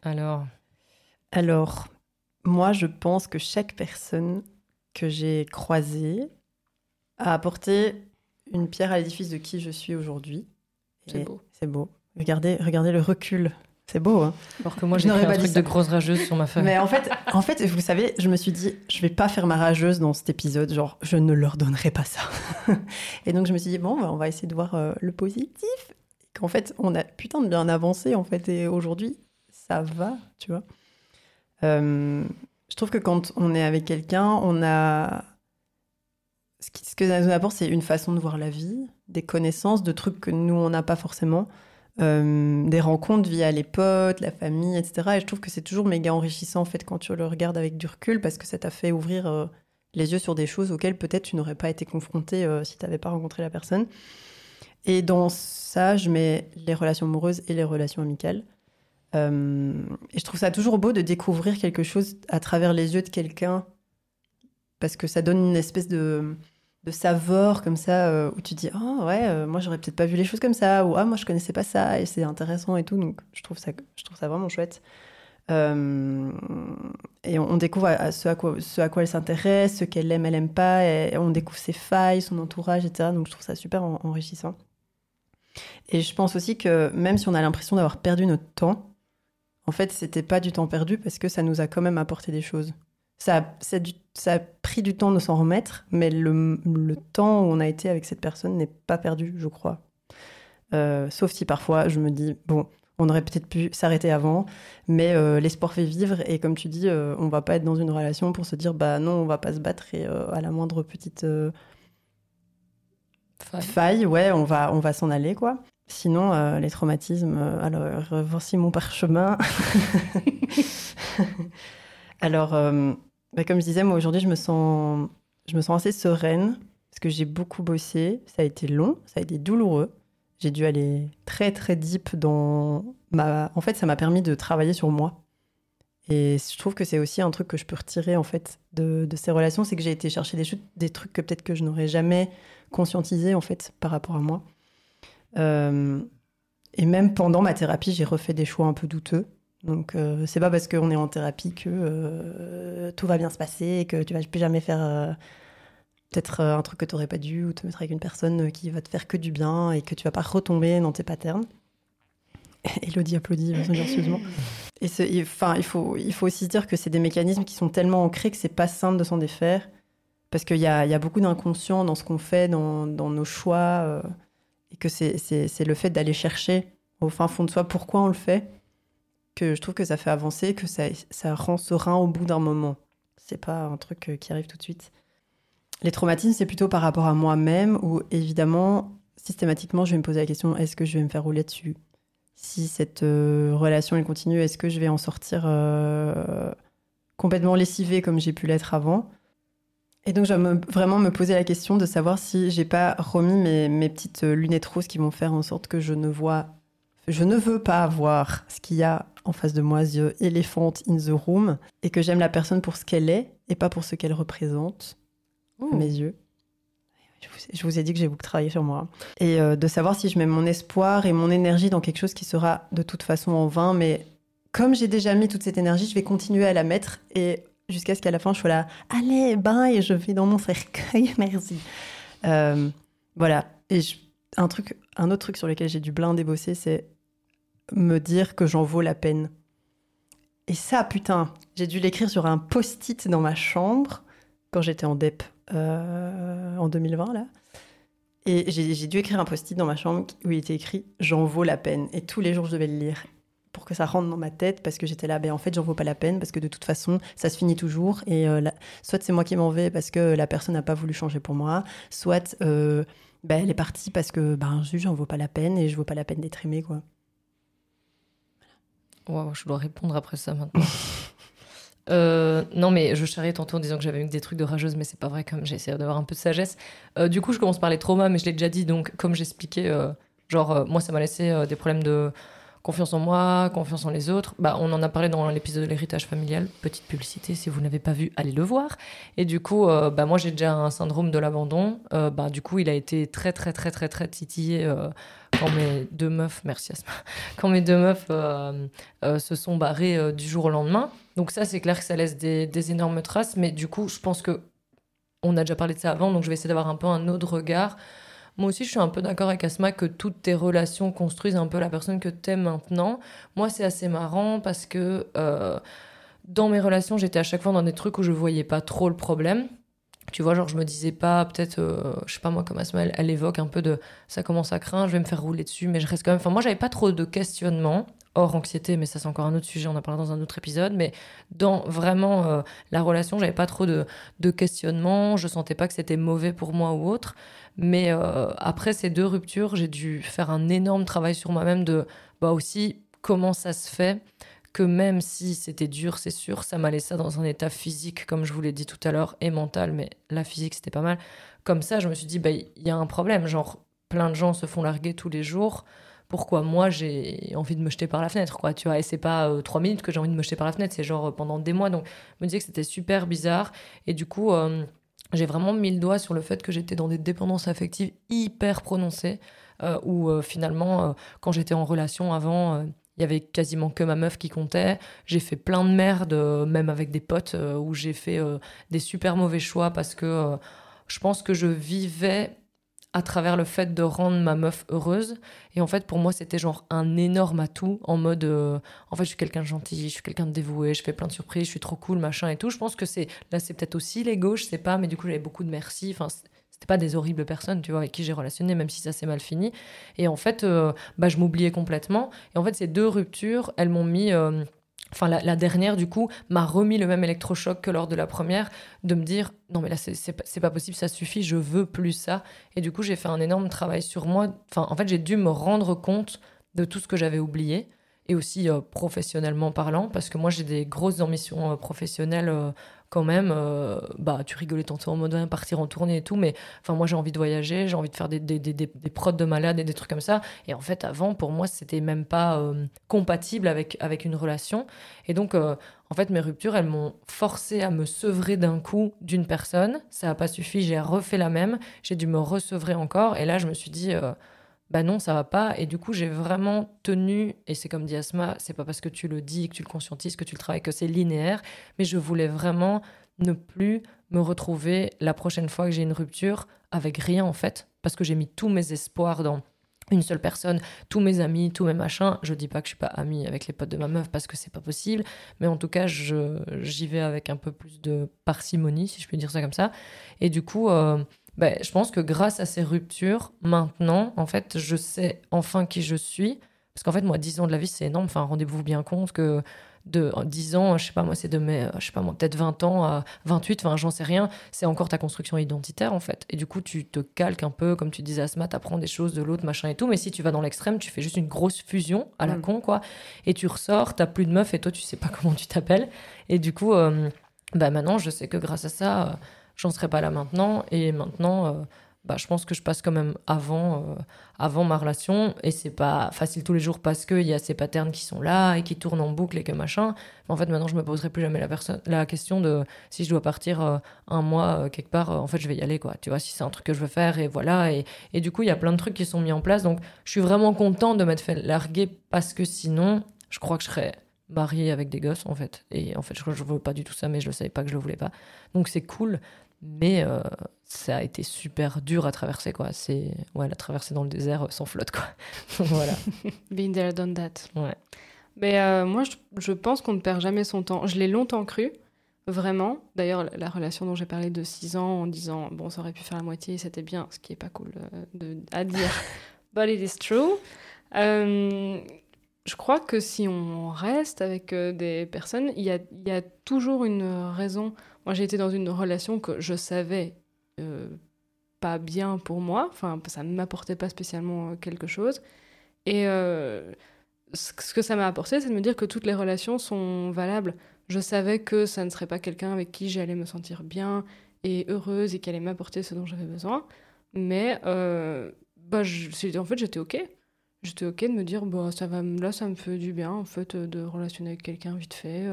Alors, Alors, moi, je pense que chaque personne que j'ai croisée a apporté une pierre à l'édifice de qui je suis aujourd'hui. C'est beau. C'est beau. Regardez, regardez le recul. C'est beau, hein alors que moi Je j'ai n'aurais écrit un pas dit truc ça. de grosse rageuse sur ma feuille. Mais en fait, en fait, vous savez, je me suis dit, je vais pas faire ma rageuse dans cet épisode. Genre, je ne leur donnerai pas ça. Et donc, je me suis dit, bon, bah, on va essayer de voir euh, le positif. qu'en fait, on a putain de bien avancé, en fait, et aujourd'hui, ça va, tu vois. Euh, je trouve que quand on est avec quelqu'un, on a. Ce, que ça nous apporte, c'est une façon de voir la vie, des connaissances, de trucs que nous, on n'a pas forcément. Euh, des rencontres via les potes, la famille, etc. Et je trouve que c'est toujours méga enrichissant en fait quand tu le regardes avec du recul parce que ça t'a fait ouvrir euh, les yeux sur des choses auxquelles peut-être tu n'aurais pas été confronté si tu n'avais pas rencontré la personne. Et dans ça, je mets les relations amoureuses et les relations amicales. Et je trouve ça toujours beau de découvrir quelque chose à travers les yeux de quelqu'un parce que ça donne une espèce de de savoir comme ça euh, où tu dis ah ouais euh, moi j'aurais peut-être pas vu les choses comme ça ou ah moi je connaissais pas ça et c'est intéressant et tout donc je trouve ça je trouve ça vraiment chouette. Euh, et on, découvre ce, à quoi, ce à quoi elle s'intéresse ce qu'elle aime elle aime pas et on découvre ses failles son entourage etc donc je trouve ça super enrichissant. Et je pense aussi que même si on a l'impression d'avoir perdu notre temps en fait c'était pas du temps perdu parce que ça nous a quand même apporté des choses ça, ça, a pris du temps de s'en remettre, mais le, temps où on a été avec cette personne n'est pas perdu, je crois. Euh, sauf si parfois je me dis, bon, on aurait peut-être pu s'arrêter avant, mais euh, l'espoir fait vivre et comme tu dis, euh, on va pas être dans une relation pour se dire, bah non, on va pas se battre et à la moindre petite faille. ouais, on va, on va s'en aller, quoi. Sinon, les traumatismes, alors voici mon parchemin. alors, bah, comme je disais, moi aujourd'hui, je me sens, je me sens assez sereine parce que j'ai beaucoup bossé. Ça a été long, ça a été douloureux. J'ai dû aller très très deep dans. En fait, ça m'a permis de travailler sur moi. Et je trouve que c'est aussi un truc que je peux retirer en fait de, de ces relations, c'est que j'ai été chercher des, des trucs que peut-être que je n'aurais jamais conscientisé en fait par rapport à moi. Euh, et même pendant ma thérapie, j'ai refait des choix un peu douteux. Donc, euh, c'est pas parce qu'on est en thérapie que euh, tout va bien se passer et que tu vas plus jamais faire euh, peut-être un truc que tu n'aurais pas dû ou te mettre avec une personne qui va te faire que du bien et que tu vas pas retomber dans tes patterns. Elodie applaudit silencieusement. Et enfin, il faut, il faut aussi dire que c'est des mécanismes qui sont tellement ancrés que c'est pas simple de s'en défaire. Parce qu'il y a, y a, beaucoup d'inconscient dans ce qu'on fait, dans, dans, nos choix, et que c'est le fait d'aller chercher au fin fond de soi pourquoi on le fait que je trouve que ça fait avancer, que ça, ça rend serein au bout d'un moment. C'est pas un truc euh, qui arrive tout de suite. Les traumatismes, c'est plutôt par rapport à moi-même, où évidemment, systématiquement, je vais me poser la question est-ce que je vais me faire rouler dessus? Si cette euh, relation elle continue, est-ce que je vais en sortir euh, complètement lessivée comme j'ai pu l'être avant? Et donc, je vais vraiment me poser la question de savoir si j'ai pas remis mes, mes petites lunettes roses qui vont faire en sorte que je ne vois je ne veux pas voir ce qu'il y a en face de moi, the elephant in the room, et que j'aime la personne pour ce qu'elle est et pas pour ce qu'elle représente à mes yeux. Je vous ai dit que j'ai beaucoup travaillé sur moi. Et euh, de savoir si je mets mon espoir et mon énergie dans quelque chose qui sera de toute façon en vain, mais comme j'ai déjà mis toute cette énergie, je vais continuer à la mettre et jusqu'à ce qu'à la fin je sois là, allez, bye, je vais dans mon cercueil, merci. Euh, voilà. Et un truc, un autre truc sur lequel j'ai du blinder bosser, c'est me dire que j'en vaux la peine. Et ça, putain, j'ai dû l'écrire sur un post-it dans ma chambre quand j'étais en DEP euh, en 2020, là. Et j'ai dû écrire un post-it dans ma chambre où il était écrit J'en vaux la peine. Et tous les jours, je devais le lire pour que ça rentre dans ma tête parce que j'étais là, ben en fait, j'en vaux pas la peine parce que de toute façon, ça se finit toujours. Et euh, soit c'est moi qui m'en vais parce que la personne n'a pas voulu changer pour moi, soit euh, ben, elle est partie parce que ben, j'en vaux pas la peine et je vaux pas la peine d'être aimée, quoi je dois répondre après ça maintenant. Euh, non, mais je charriais tantôt en disant que j'avais eu des trucs de rageuse, mais c'est pas vrai, comme j'ai essayé d'avoir un peu de sagesse. Du coup, je commence par les traumas, mais je l'ai déjà dit, donc comme j'expliquais, genre, moi, ça m'a laissé des problèmes de confiance en moi, confiance en les autres. Bah, on en a parlé dans l'épisode de l'héritage familial. Petite publicité, si vous n'avez pas vu, allez le voir. Et du coup, euh, bah, moi j'ai déjà un syndrome de l'abandon. Euh, bah, du coup, il a été très très très très très titillé euh, quand mes deux meufs, merci Asma, quand mes deux meufs se sont barrées du jour au lendemain. Donc ça, c'est clair que ça laisse des, des énormes traces. Mais du coup, je pense que on a déjà parlé de ça avant, donc je vais essayer d'avoir un peu un autre regard moi aussi, je suis un peu d'accord avec Asma que toutes tes relations construisent un peu la personne que tu maintenant. Moi, c'est assez marrant parce que euh, dans mes relations, j'étais à chaque fois dans des trucs où je voyais pas trop le problème. Tu vois, genre, je me disais pas, peut-être, euh, je sais pas moi, comme Asma, elle, elle, évoque un peu de ça commence à craindre, je vais me faire rouler dessus, mais je reste quand même. Enfin, moi, j'avais pas trop de questionnements, hors anxiété, mais ça, c'est encore un autre sujet, on en parlera dans un autre épisode. Mais dans vraiment euh, la relation, j'avais pas trop de, de questionnements, je sentais pas que c'était mauvais pour moi ou autre. Mais euh, après ces deux ruptures, j'ai dû faire un énorme travail sur moi-même de, bah aussi, comment ça se fait que même si c'était dur, c'est sûr, ça m'a laissé dans un état physique, comme je vous l'ai dit tout à l'heure, et mental, mais la physique, c'était pas mal. Comme ça, je me suis dit, bah, il y a un problème. Genre, plein de gens se font larguer tous les jours. Pourquoi moi, j'ai envie de me jeter par la fenêtre, quoi, tu vois? Et c'est pas euh, trois minutes que j'ai envie de me jeter par la fenêtre, c'est genre euh, pendant des mois. Donc, je me disais que c'était super bizarre. Et du coup, j'ai vraiment mis le doigt sur le fait que j'étais dans des dépendances affectives hyper prononcées, où finalement, quand j'étais en relation avant il y avait quasiment que ma meuf qui comptait. J'ai fait plein de merde, euh, même avec des potes, euh, où j'ai fait euh, des super mauvais choix parce que je pense que je vivais à travers le fait de rendre ma meuf heureuse. Et en fait, pour moi, c'était genre un énorme atout en mode en fait, je suis quelqu'un de gentil, je suis quelqu'un de dévoué, je fais plein de surprises, je suis trop cool, machin et tout. Je pense que c'est là, c'est peut-être aussi l'ego, je sais pas, mais du coup, j'avais beaucoup de merci. Enfin, c'était pas des horribles personnes, tu vois, avec qui j'ai relationné, même si ça s'est mal fini. Et en fait, euh, bah, je m'oubliais complètement. Et en fait, ces deux ruptures, elles m'ont mis. Euh, enfin, la, dernière, du coup, m'a remis le même électrochoc que lors de la première, de me dire non, mais là, c'est pas, pas possible, ça suffit, je veux plus ça. Et du coup, j'ai fait un énorme travail sur moi. Enfin, en fait, j'ai dû me rendre compte de tout ce que j'avais oublié et aussi euh, professionnellement parlant, parce que moi j'ai des grosses ambitions professionnelles quand même, euh, bah, tu rigolais tantôt en mode partir en tournée et tout, mais enfin, moi j'ai envie de voyager, j'ai envie de faire des, des, des, des, prods de malades et des trucs comme ça. Et en fait, avant, pour moi, c'était même pas euh, compatible avec, avec une relation. Et donc, euh, en fait, mes ruptures, elles m'ont forcé à me sevrer d'un coup d'une personne. Ça n'a pas suffi, j'ai refait la même, j'ai dû me resevrer encore. Et là, je me suis dit bah non, ça va pas. Et du coup, j'ai vraiment tenu, et c'est comme dit Asma, c'est pas parce que tu le dis, que tu le conscientises, que tu le travailles, que c'est linéaire, mais je voulais vraiment ne plus me retrouver la prochaine fois que j'ai une rupture avec rien en fait, parce que j'ai mis tous mes espoirs dans une seule personne, tous mes amis, tous mes machins. Je dis pas que je suis pas amie avec les potes de ma meuf parce que c'est pas possible, mais en tout cas, j'y vais avec un peu plus de parcimonie, si je peux dire ça comme ça. Et du coup, euh, ben, je pense que grâce à ces ruptures, maintenant, en fait, je sais enfin qui je suis. Parce qu'en fait, moi, 10 ans de la vie, c'est énorme. Enfin, rendez-vous bien compte que de 10 ans, je sais pas moi, c'est de mes, je sais pas moi, peut-être 20 ans à 28, enfin, j'en sais rien. C'est encore ta construction identitaire, en fait. Et du coup, tu te calques un peu, comme tu disais, Asma, t'apprends des choses de l'autre, machin et tout. Mais si tu vas dans l'extrême, tu fais juste une grosse fusion à la mm. con, quoi. Et tu ressors, t'as plus de meuf et toi, tu sais pas comment tu t'appelles. Et du coup, euh, bah, maintenant, je sais que grâce à ça, euh, j'en serais pas là maintenant. Et maintenant, euh, bah, je pense que je passe quand même avant, euh, avant ma relation. Et c'est pas facile tous les jours parce qu'il y a ces patterns qui sont là et qui tournent en boucle et que machin. En fait, maintenant, je me poserai plus jamais la, question de si je dois partir euh, un mois quelque part, en fait, je vais y aller, quoi. Tu vois, si c'est un truc que je veux faire et voilà. Et, et du coup, il y a plein de trucs qui sont mis en place. Donc, je suis vraiment content de m'être fait larguer parce que sinon, je crois que je serais mariée avec des gosses en fait et en fait je, je veux pas du tout ça mais je ne savais pas que je le voulais pas donc c'est cool mais euh, ça a été super dur à traverser, quoi. C'est ouais, la traversée dans le désert euh, sans flotte, quoi. voilà. Been there, done that. Ouais. Mais euh, moi, je, pense qu'on ne perd jamais son temps. Je l'ai longtemps cru, vraiment. D'ailleurs, la, relation dont j'ai parlé de 6 ans, en disant, bon, ça aurait pu faire la moitié, c'était bien, ce qui est pas cool de, à dire. But it is true. Je crois que si on reste avec des personnes, il y a, toujours une raison moi, j'ai été dans une relation que je savais euh, pas bien pour moi. Enfin, ça ne m'apportait pas spécialement euh, quelque chose. Et euh, ce que ça m'a apporté, c'est de me dire que toutes les relations sont valables. Je savais que ça ne serait pas quelqu'un avec qui j'allais me sentir bien et heureuse et qui allait m'apporter ce dont j'avais besoin. Mais bah, en fait, j'étais OK. J'étais OK de me dire, bah, ça va, là, ça me fait du bien, en fait, de relationner avec quelqu'un vite fait.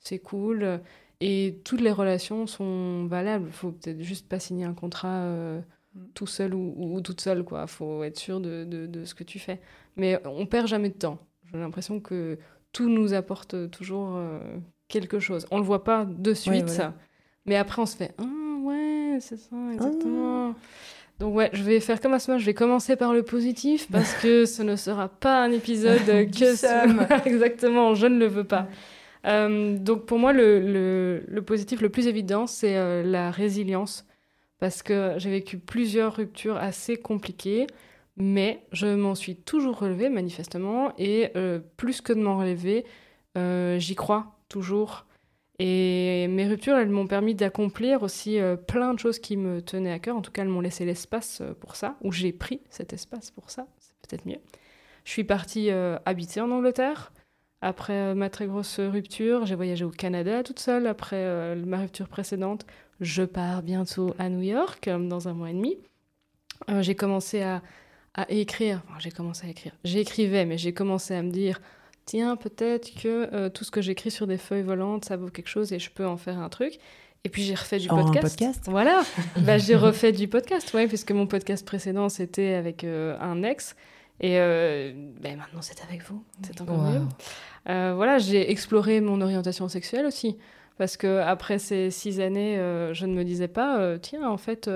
c'est cool. Et toutes les relations sont valables. Il faut peut-être juste pas signer un contrat euh, mm. tout seul ou, toute seule. Il faut être sûr de, de, ce que tu fais. Mais on perd jamais de temps. J'ai l'impression que tout nous apporte toujours euh, quelque chose. On le voit pas de suite, ça. Mais après, on se fait Ah ouais, c'est ça, exactement. Ah. Donc ouais, je vais faire comme à ce moment, je vais commencer par le positif parce que ce ne sera pas un épisode que ça. Exactement, je ne le veux pas. Euh, donc pour moi, le, le, positif le plus évident, c'est euh, la résilience. parce que j'ai vécu plusieurs ruptures assez compliquées, mais je m'en suis toujours relevée manifestement, et euh, plus que de m'en relever, j'y crois toujours. Et mes ruptures, elles m'ont permis d'accomplir aussi euh, plein de choses qui me tenaient à cœur. En tout cas, elles m'ont laissé l'espace pour ça, ou j'ai pris cet espace pour ça, c'est peut-être mieux. Je suis partie habiter en Angleterre. Après ma très grosse rupture, j'ai voyagé au Canada toute seule après ma rupture précédente. Je pars bientôt à New York dans un mois et demi. j'ai commencé à, à écrire. Enfin, j'ai commencé à écrire. J'écrivais, mais j'ai commencé à me dire tiens, peut-être que euh, tout ce que j'écris sur des feuilles volantes, ça vaut quelque chose et je peux en faire un truc. Et puis j'ai refait du podcast. podcast? Voilà. bah, j'ai refait du podcast, ouais, puisque mon podcast précédent c'était avec euh, un ex. Et euh, ben, maintenant c'est avec vous. C'est encore mieux. voilà, j'ai exploré mon orientation sexuelle aussi. Parce que après ces six années, je ne me disais pas, tiens, en fait,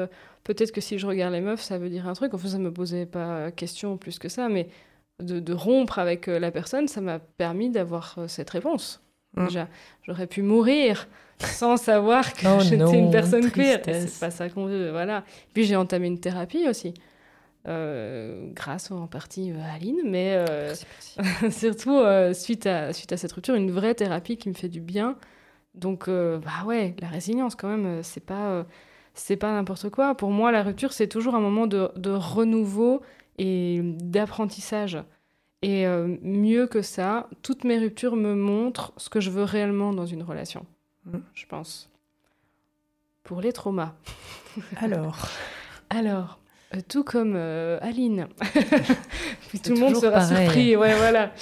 peut-être que si je regarde les meufs, ça veut dire un truc. En fait, ça me posait pas question plus que ça, mais de, rompre avec euh, la personne, ça m'a permis d'avoir euh, cette réponse. Mm. Déjà, j'aurais pu mourir sans savoir que oh j'étais une personne queer. C'est pas ça qu'on veut, voilà. Puis j'ai entamé une thérapie aussi. Euh, grâce en partie à Aline, mais surtout suite, à, suite à cette rupture, une vraie thérapie qui me fait du bien. Donc, bah ouais, la résilience quand même, c'est pas c'est pas n'importe quoi. Pour moi, la rupture, c'est toujours un moment de, renouveau et d'apprentissage. Et euh, mieux que ça, toutes mes ruptures me montrent ce que je veux réellement dans une relation, mm. je pense. Pour les traumas. Alors Alors, euh, tout comme euh, Aline. tout le monde sera surpris. Ouais, voilà.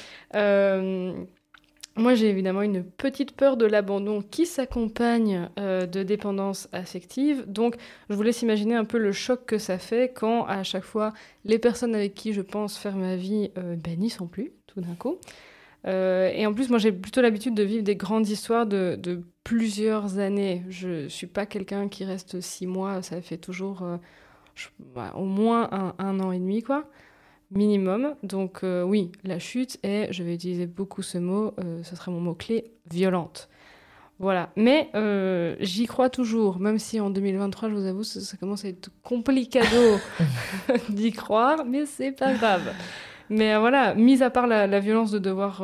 Moi, j'ai évidemment une petite peur de l'abandon qui s'accompagne euh, de dépendance affective. Donc, je vous laisse imaginer un peu le choc que ça fait quand, à chaque fois, les personnes avec qui je pense faire ma vie euh, ben, n'y sont plus, tout d'un coup. Euh, et en plus, moi, j'ai plutôt l'habitude de vivre des grandes histoires de, plusieurs années. Je ne suis pas quelqu'un qui reste six mois, ça fait toujours au moins un, un, an et demi, quoi minimum. Donc euh, oui, la chute est, je vais utiliser beaucoup ce mot, euh, ce serait mon mot-clé, violente. Voilà. Mais euh, j'y crois toujours, même si en 2023, je vous avoue, ça, commence à être complicado d'y croire, mais c'est pas grave. Mais voilà, mis à part la, violence de devoir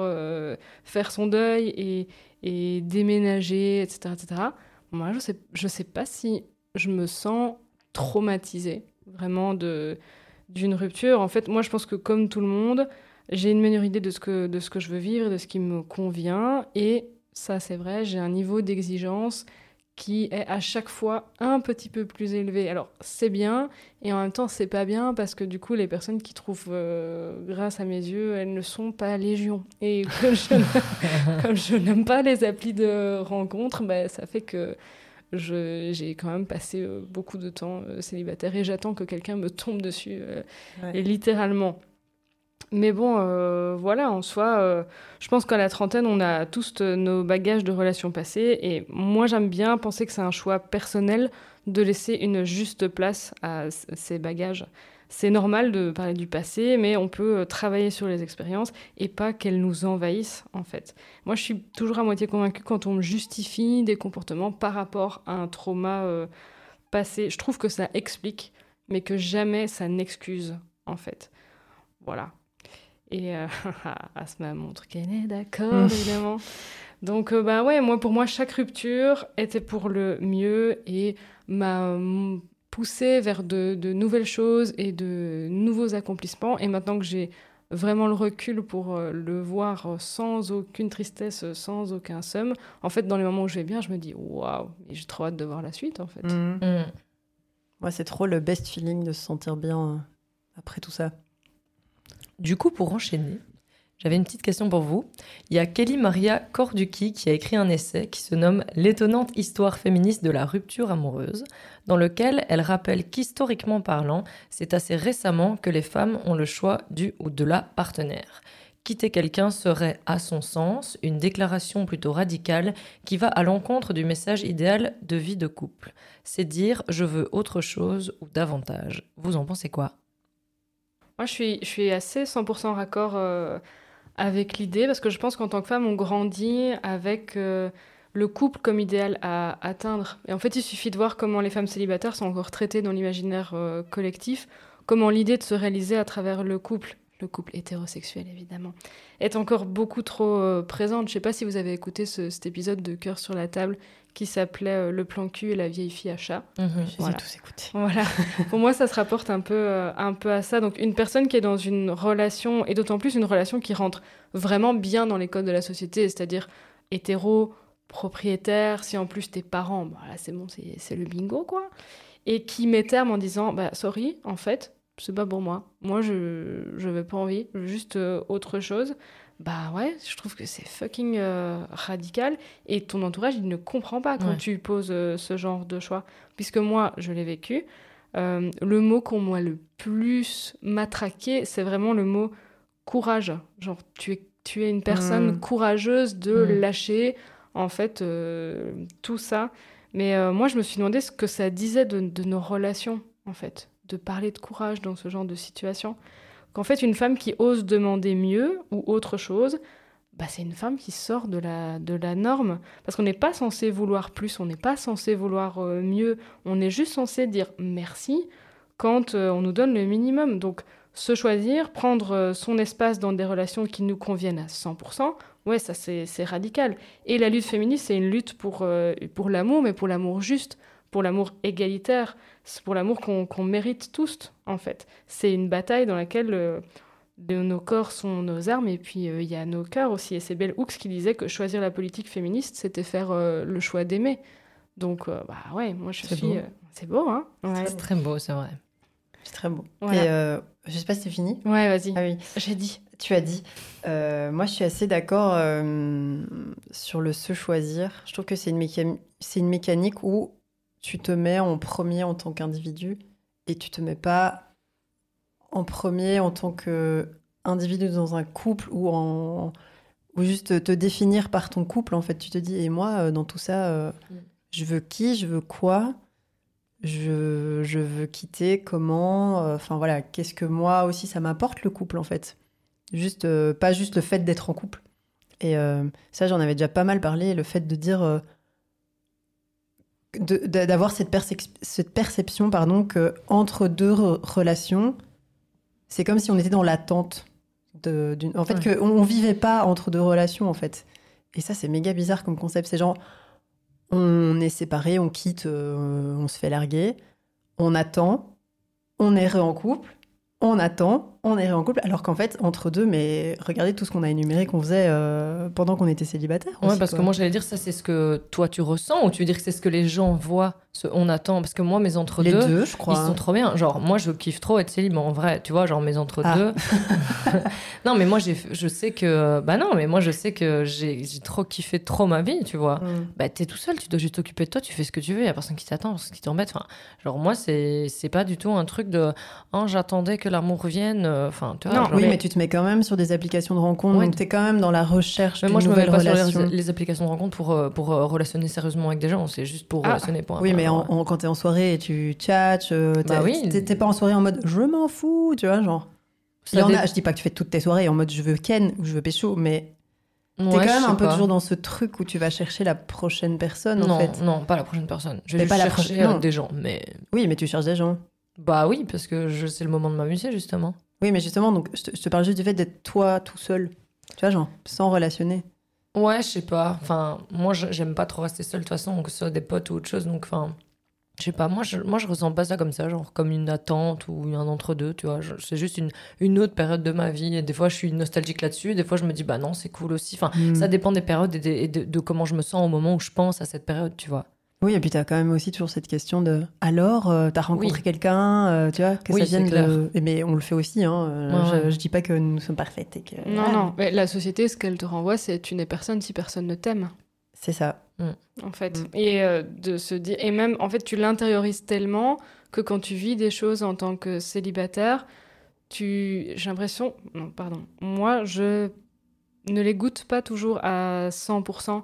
faire son deuil et, déménager, etc., etc., moi, je sais, je sais pas si je me sens traumatisée, vraiment, de, d'une rupture, en fait, moi, je pense que comme tout le monde, j'ai une meilleure idée de ce, que, de ce que je veux vivre, de ce qui me convient. Et ça, c'est vrai, j'ai un niveau d'exigence qui est à chaque fois un petit peu plus élevé. Alors, c'est bien, et en même temps, c'est pas bien, parce que du coup, les personnes qui trouvent euh, grâce à mes yeux, elles ne sont pas légion. Et comme je, n'aime pas les applis de rencontre, bah, ça fait que j'ai quand même passé euh, beaucoup de temps euh, célibataire et j'attends que quelqu'un me tombe dessus, euh, et littéralement. Mais bon, voilà, en soi, je pense qu'à la trentaine, on a tous nos bagages de relations passées. Et moi, j'aime bien penser que c'est un choix personnel de laisser une juste place à ces bagages c'est normal de parler du passé, mais on peut euh, travailler sur les expériences et pas qu'elles nous envahissent, en fait. Moi, je suis toujours à moitié convaincue quand on justifie des comportements par rapport à un trauma euh, passé. Je trouve que ça explique, mais que jamais ça n'excuse, en fait. Voilà. Et euh, Asma montre qu'elle est d'accord, mmh. évidemment. Donc, bah ouais, moi, pour moi, chaque rupture était pour le mieux et ma pousser vers de, nouvelles choses et de nouveaux accomplissements. Et maintenant que j'ai vraiment le recul pour euh, le voir sans aucune tristesse, sans aucun somme, en fait, dans les moments où je vais bien, je me dis waouh, j'ai trop hâte de voir la suite en fait. Mmh. Mmh. c'est trop le best feeling de se sentir bien euh, après tout ça. Du coup, pour enchaîner, j'avais une petite question pour vous. Il y a Kelly Maria Corducci qui a écrit un essai qui se nomme L'étonnante histoire féministe de la rupture amoureuse, dans lequel elle rappelle qu'historiquement parlant, c'est assez récemment que les femmes ont le choix du ou de la partenaire. Quitter quelqu'un serait, à son sens, une déclaration plutôt radicale qui va à l'encontre du message idéal de vie de couple. C'est dire je veux autre chose ou davantage. Vous en pensez quoi? Moi, je suis, je suis assez 100% raccord. Euh, avec l'idée, parce que je pense qu'en tant que femme, on grandit avec euh, le couple comme idéal à atteindre. Et en fait, il suffit de voir comment les femmes célibataires sont encore traitées dans l'imaginaire euh, collectif, comment l'idée de se réaliser à travers le couple, le couple hétérosexuel évidemment, est encore beaucoup trop euh, présente. Je sais pas si vous avez écouté ce- cet épisode de Cœur sur la table qui s'appelait euh, Le plan cul et la vieille fille à chat. Je les ai Voilà. tous écoutés. Voilà. Pour moi, ça se rapporte un peu, euh, un peu à ça. Donc, une personne qui est dans une relation, et d'autant plus une relation qui rentre vraiment bien dans les codes de la société, c'est-à-dire hétéro, propriétaire, si en plus tes parents, bah là, c'est bon, c'est c'est le bingo, quoi. Et qui met terme en disant, bah, sorry, en fait, c'est pas pour moi. Moi, je je veux pas envie, juste euh, autre chose. Bah ouais, je trouve que c'est fucking euh, radical. Et ton entourage, il ne comprend pas quand Ouais. tu poses euh, ce genre de choix. Puisque moi, je l'ai vécu. Euh, le mot qu'on m'a le plus matraqué, c'est vraiment le mot courage. Genre, tu es, tu es une personne Mm. courageuse de Mm. lâcher, en fait, tout ça. Mais moi, je me suis demandé ce que ça disait de, de nos relations, en fait, de parler de courage dans ce genre de situation. Qu'en fait, une femme qui ose demander mieux ou autre chose, bah, c'est une femme qui sort de la, de la norme. Parce qu'on n'est pas censé vouloir plus, on n'est pas censé vouloir euh, mieux, on est juste censé dire merci quand euh, on nous donne le minimum. Donc, se choisir, prendre euh, son espace dans des relations qui nous conviennent à 100%, ouais, ça c'est radical. Et la lutte féministe, c'est une lutte pour, pour l'amour, mais pour l'amour juste, pour l'amour égalitaire, c'est pour l'amour qu'on qu'on mérite tous, en fait. C'est une bataille dans laquelle euh, nos corps sont nos armes, et puis euh, il y a nos cœurs aussi. Et c'est Bell Hooks qui disait que choisir la politique féministe, c'était faire euh, le choix d'aimer. Donc, euh, bah ouais, moi je C'est suis. beau. euh, c'est beau, hein Ouais, C'est très beau, c'est vrai. C'est très beau. Voilà. Et euh, je sais pas si c'est fini. ouais vas-y. Ah oui. J'ai dit. Tu as dit. Euh, moi, je suis assez d'accord euh, sur le se choisir. Je trouve que c'est une, méca- c'est une mécanique où tu te mets en premier en tant qu'individu et tu te mets pas en premier en tant qu'individu dans un couple ou en ou juste te définir par ton couple. En fait, tu te dis et moi euh, dans tout ça, euh, Mm. je veux qui, je veux quoi. Je, je veux quitter, comment, euh, enfin voilà, qu'est-ce que moi aussi ça m'apporte le couple en fait. Juste, pas juste le fait d'être en couple. Et euh, ça, j'en avais déjà pas mal parlé, le fait de dire. D'avoir cette, percep- cette perception pardon, que entre deux re- relations, c'est comme si on était dans l'attente. d'une- En fait, Ouais. qu'on on vivait pas entre deux relations, en fait. Et ça, c'est méga bizarre comme concept. C'est genre, on est séparés, on quitte, euh, on se fait larguer, on attend, on est re en couple, on attend, on est en couple, alors qu'en fait, entre deux, mais regardez tout ce qu'on a énuméré qu'on faisait euh, pendant qu'on était célibataire. Ouais, aussi, parce quoi. que moi j'allais dire ça, c'est ce que toi tu ressens, ou tu veux dire que c'est ce que les gens voient, ce on attend? Parce que moi, mes Les entre-deux, deux, je crois. ils sont trop bien. Genre, moi je kiffe trop être célib en vrai, tu vois, genre mes entre-deux. Ah. non, mais moi j'ai, je sais que. Bah non, mais moi je sais que j'ai, j'ai trop kiffé trop ma vie, tu vois. Mm. Bah t'es tout seul, tu dois juste t'occuper de toi, tu fais ce que tu veux, y a personne qui t'attend, ce qui t'embête. Enfin, genre moi c'est, c'est pas du tout un truc de. Oh, j'attendais que l'amour revienne. Euh, Enfin. Non, genre- Oui, mais tu te mets quand même sur des applications de rencontres, Ouais. donc t'es quand même dans la recherche Mais moi, je me mets pas relation. sur les, les applications de rencontre pour, euh, pour euh, relationner sérieusement avec des gens. C'est juste pour Ah. relationner. Pour Oui, mais en, en- quand t'es en soirée et tu tchatches, t'es Bah oui. pas en soirée en mode je m'en fous, tu vois, genre. Il y Ça en a, je dis pas que tu fais toutes tes soirées en mode je veux Ken ou je veux Pécho, mais t'es Ouais, quand même un peu pas. toujours dans ce truc où tu vas chercher la prochaine personne Non, en fait. non, pas la prochaine personne. Je vais pas la chercher des gens. Mais Oui, mais tu cherches des gens. bah oui, parce que c'est le moment de m'amuser justement. Oui, mais justement, donc je te, je te parle juste du fait d'être toi tout seul. Tu vois, genre, sans relationner. Ouais, je sais pas. Enfin, moi, j'aime pas trop rester seule de toute façon, que ce soit des potes ou autre chose. Donc, enfin, je sais pas. Moi, je, moi, je ressens pas ça comme ça, genre comme une attente ou un entre-deux, tu vois. C'est juste une, une autre période de ma vie. Et des fois, je suis nostalgique là-dessus. Des fois, je me dis, bah non, c'est cool aussi. Enfin, Hmm. ça dépend des périodes et, des- et de, de comment je me sens au moment où je pense à cette période, tu vois. Oui, et puis t'as quand même aussi toujours cette question de alors, euh, t'as rencontré Oui. quelqu'un, euh, tu vois, que Oui, ça vienne de. Mais on le fait aussi, hein. euh, Ouais, je, ouais. je dis pas que nous sommes parfaites et que. Non, Ah, non. Mais la société, ce qu'elle te renvoie, c'est tu n'es personne si personne ne t'aime. C'est ça. en fait. Mm. Et euh, de se dire, et même en fait, tu l'intériorises tellement que quand tu vis des choses en tant que célibataire, tu, j'ai l'impression, non, pardon, moi, je ne les goûte pas toujours à 100%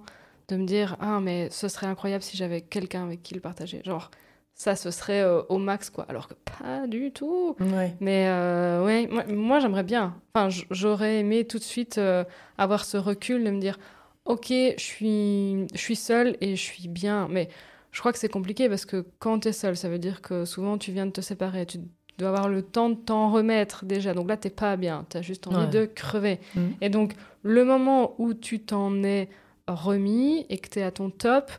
de me dire, ah, mais ce serait incroyable si j'avais quelqu'un avec qui le partager. Genre, ça, ce serait euh, au max, quoi. Alors que pas du tout. Ouais. Mais euh, ouais, moi, moi, j'aimerais bien. Enfin, j'aurais aimé tout de suite euh, avoir ce recul de me dire ok, je suis, je suis seule et je suis bien, mais je crois que c'est compliqué parce que quand tu es seule, ça veut dire que souvent tu viens de te séparer, tu dois avoir le temps de t'en remettre déjà. Donc là, t'es pas bien, tu as juste envie Ouais. de crever. Mm. Et donc, le moment où tu t'en es remis et que tu es à ton top,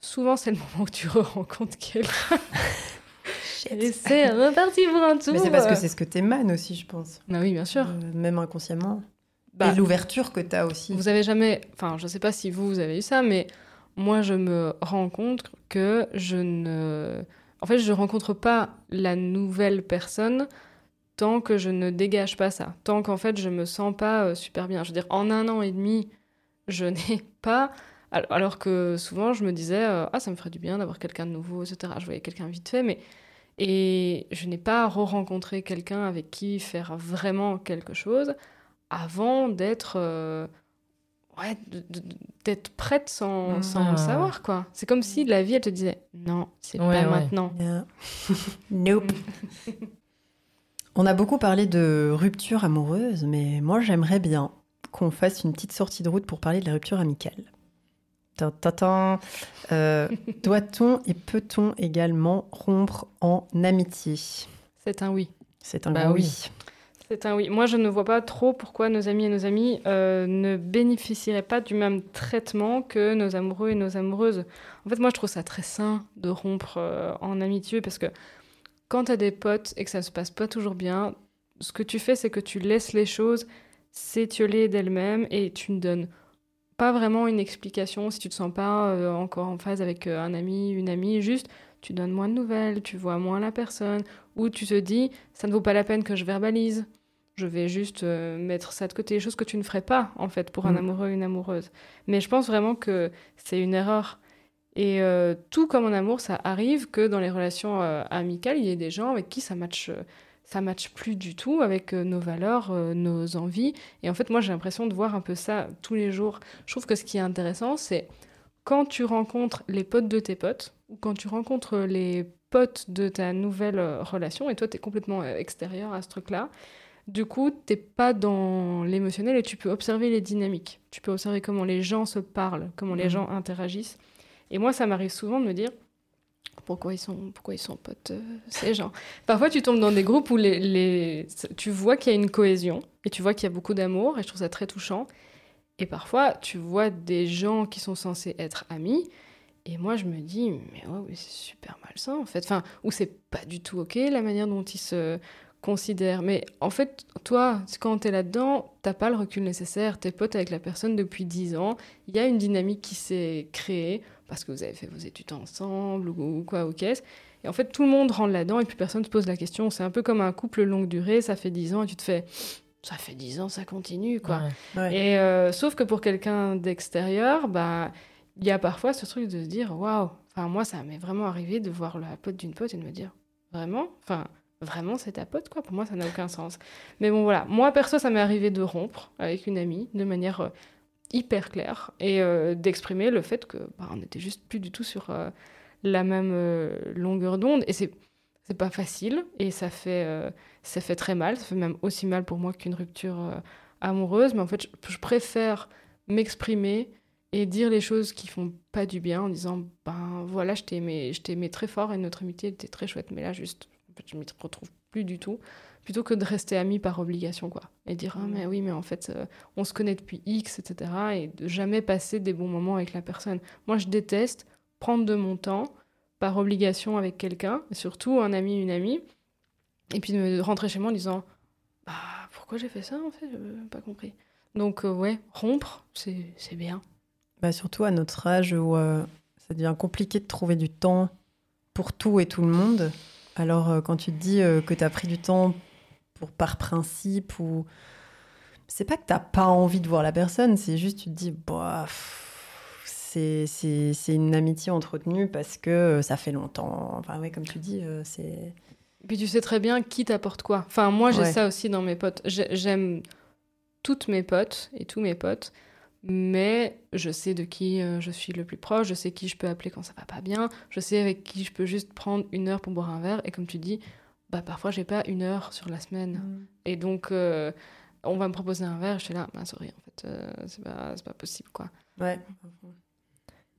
souvent c'est le moment où tu rencontres quelqu'un. et c'est reparti pour un tour. Mais c'est parce que c'est ce que t'émanes aussi, je pense. Bah oui, bien sûr. Euh, même inconsciemment. Bah, Et l'ouverture que t'as aussi. Vous avez jamais, enfin, je sais pas si vous, vous avez eu ça, mais moi, je me rends compte que je ne. En fait, je rencontre pas la nouvelle personne tant que je ne dégage pas ça. Tant qu'en fait, je me sens pas euh, super bien. Je veux dire, en un an et demi, je n'ai pas. al- Alors que souvent, je me disais, euh, ah, ça me ferait du bien d'avoir quelqu'un de nouveau, etc. Je voyais quelqu'un vite fait, mais. Et je n'ai pas re-rencontré quelqu'un avec qui faire vraiment quelque chose avant d'être. euh, ouais, d'être prête sans, Mm. sans le Ah. savoir, quoi. C'est comme si la vie, elle te disait, non, c'est Ouais, pas ouais. maintenant. Yeah. nope. On a beaucoup parlé de rupture amoureuse, mais moi j'aimerais bien qu'on fasse une petite sortie de route pour parler de la rupture amicale. Euh, Doit-on et peut-on également rompre en amitié? C'est un oui. C'est un Bah oui. oui. C'est un oui. Moi, je ne vois pas trop pourquoi nos amis et nos amies euh, ne bénéficieraient pas du même traitement que nos amoureux et nos amoureuses. En fait, moi, je trouve ça très sain de rompre euh, en amitié parce que quand tu as des potes et que ça se passe pas toujours bien, ce que tu fais, c'est que tu laisses les choses s'étioler d'elles-mêmes et tu ne donnes pas vraiment une explication si tu te sens pas euh, encore en phase avec euh, un ami, une amie, juste tu donnes moins de nouvelles, tu vois moins la personne, ou tu te dis ça ne vaut pas la peine que je verbalise. Je vais juste euh, mettre ça de côté, chose que tu ne ferais pas en fait pour un Mm. amoureux ou une amoureuse. Mais je pense vraiment que c'est une erreur. Et tout comme en amour, ça arrive que dans les relations amicales, il y ait des gens avec qui ça matche, ça matche plus du tout avec euh, nos valeurs, euh, nos envies. Et en fait, moi, j'ai l'impression de voir un peu ça tous les jours. Je trouve que ce qui est intéressant, c'est quand tu rencontres les potes de tes potes, ou quand tu rencontres les potes de ta nouvelle euh, relation, et toi, tu es complètement extérieur à ce truc-là, du coup, t'es pas dans l'émotionnel et tu peux observer les dynamiques. Tu peux observer comment les gens se parlent, comment les Mhm. gens interagissent. Et moi, ça m'arrive souvent de me dire pourquoi ils sont, pourquoi ils sont potes, euh, ces gens? Parfois, tu tombes dans des groupes où les, les... tu vois qu'il y a une cohésion et tu vois qu'il y a beaucoup d'amour et je trouve ça très touchant. Et parfois, tu vois des gens qui sont censés être amis et moi, je me dis, mais ouais, c'est super malsain en fait. Ou c'est pas du tout ok la manière dont ils se considèrent. Mais en fait, toi, quand t'es là-dedans, t'as pas le recul nécessaire. T'es pote avec la personne depuis 10 ans. Il y a une dynamique qui s'est créée parce que vous avez fait vos études ensemble ou, ou quoi, ou qu'est-ce. Et en fait, tout le monde rentre là-dedans et puis personne se pose la question. C'est un peu comme un couple longue durée, ça fait 10 ans et tu te fais, ça fait 10 ans, ça continue, quoi. Ouais. Ouais. Et euh, sauf que pour quelqu'un d'extérieur, bah, il y a parfois ce truc de se dire waouh. Enfin, moi, ça m'est vraiment arrivé de voir la pote d'une pote et de me dire vraiment, enfin, vraiment, c'est ta pote, quoi. Pour moi, ça n'a aucun sens. Mais bon, voilà. Moi, perso, ça m'est arrivé de rompre avec une amie de manière euh, hyper claire et euh, d'exprimer le fait que bah, on n'était juste plus du tout sur euh, la même longueur d'onde. Et c'est c'est pas facile et ça fait ça fait très mal. Ça fait même aussi mal pour moi qu'une rupture amoureuse. Mais en fait, je, préfère m'exprimer et dire les choses qui font pas du bien en disant ben voilà je t'ai aimé je t'ai aimé très fort et notre amitié était très chouette mais là juste en fait, je m'y retrouve plus du tout. Plutôt que de rester amis par obligation quoi. Et dire ah mais oui mais en fait euh, on se connaît depuis X etc et de jamais passer des bons moments avec la personne. Moi je déteste prendre de mon temps par obligation avec quelqu'un surtout un ami une amie et puis de me rentrer chez moi en disant bah pourquoi j'ai fait ça en fait? J'ai pas compris. Donc euh, ouais rompre c'est c'est bien. Bah, surtout à notre âge où euh, ça devient compliqué de trouver du temps pour tout et tout le monde. Alors euh, quand tu te dis euh, que tu as pris du temps pour par principe ou c'est pas que t'as pas envie de voir la personne, c'est juste tu te dis bah c'est une amitié entretenue parce que euh, ça fait longtemps. Enfin ouais comme tu dis c'est Puis tu sais très bien qui t'apporte quoi. Enfin, moi, j'ai Ouais. ça aussi dans mes potes. J'ai- J'aime toutes mes potes et tous mes potes, mais je sais de qui euh, je suis le plus proche, je sais qui je peux appeler quand ça va pas bien, je sais avec qui je peux juste prendre une heure pour boire un verre. Et comme tu dis, bah parfois j'ai pas une heure sur la semaine. Et donc, euh, on va me proposer un verre, je suis là, bah, sorry, en fait, euh, c'est pas, c'est pas possible, quoi. Ouais.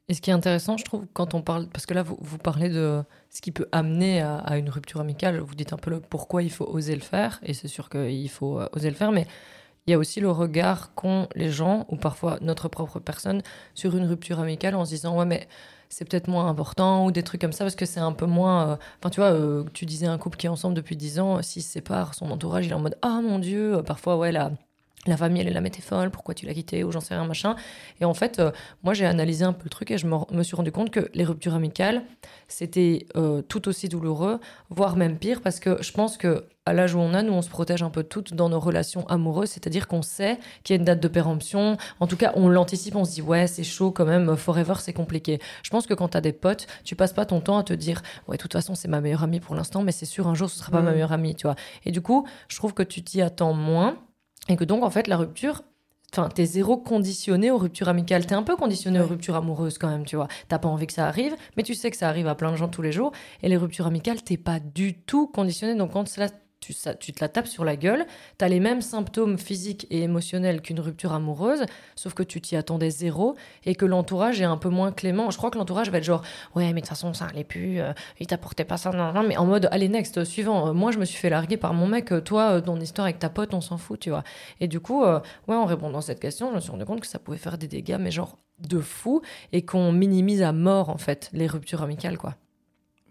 Et ce qui est intéressant, je trouve, quand on parle, parce que là, vous, vous parlez de ce qui peut amener à, à une rupture amicale, vous dites un peu le pourquoi il faut oser le faire, et c'est sûr qu'il faut oser le faire, mais il y a aussi le regard qu'ont les gens, ou parfois notre propre personne, sur une rupture amicale en se disant, ouais, mais c'est peut-être moins important, ou des trucs comme ça, parce que c'est un peu moins. euh, Enfin, tu vois, euh, tu disais un couple qui est ensemble depuis 10 ans, s'il se sépare, son entourage, il est en mode, ah mon Dieu, parfois, ouais, la. La famille, elle est là, mais t'es folle, pourquoi tu l'as quitté, ou j'en sais rien, machin. Et en fait, euh, moi, j'ai analysé un peu le truc et je me, suis rendu compte que les ruptures amicales, c'était euh, tout aussi douloureux, voire même pire, parce que je pense que à l'âge où on a, nous, on se protège un peu toutes dans nos relations amoureuses, c'est-à-dire qu'on sait qu'il y a une date de péremption. En tout cas, on l'anticipe, on se dit, ouais, c'est chaud quand même, forever, c'est compliqué. Je pense que quand t'as des potes, tu passes pas ton temps à te dire, ouais, de toute façon, c'est ma meilleure amie pour l'instant, mais c'est sûr, un jour, ce sera pas ma meilleure amie, tu vois. Et du coup, je trouve que tu t'y attends moins, et que donc, en fait, la rupture, Enfin, t'es zéro conditionné aux ruptures amicales. T'es un peu conditionné aux ruptures amoureuses quand même, tu vois. T'as pas envie que ça arrive, mais tu sais que ça arrive à plein de gens tous les jours. Et les ruptures amicales, t'es pas du tout conditionné. Donc quand cela, tu, tu te la tapes sur la gueule, t'as les mêmes symptômes physiques et émotionnels qu'une rupture amoureuse, sauf que tu t'y attendais zéro et que l'entourage est un peu moins clément. Je crois que l'entourage va être genre, ouais, mais de toute façon, ça allait plus, euh, il t'apportait pas ça, non, non, mais en mode, allez, next, euh, suivant. Euh, moi, je me suis fait larguer par mon mec, euh, toi, ton histoire avec ta pote, on s'en fout, tu vois. Et du coup, ouais, en répondant à cette question, je me suis rendu compte que ça pouvait faire des dégâts, mais genre de fou, et qu'on minimise à mort, en fait, les ruptures amicales, quoi.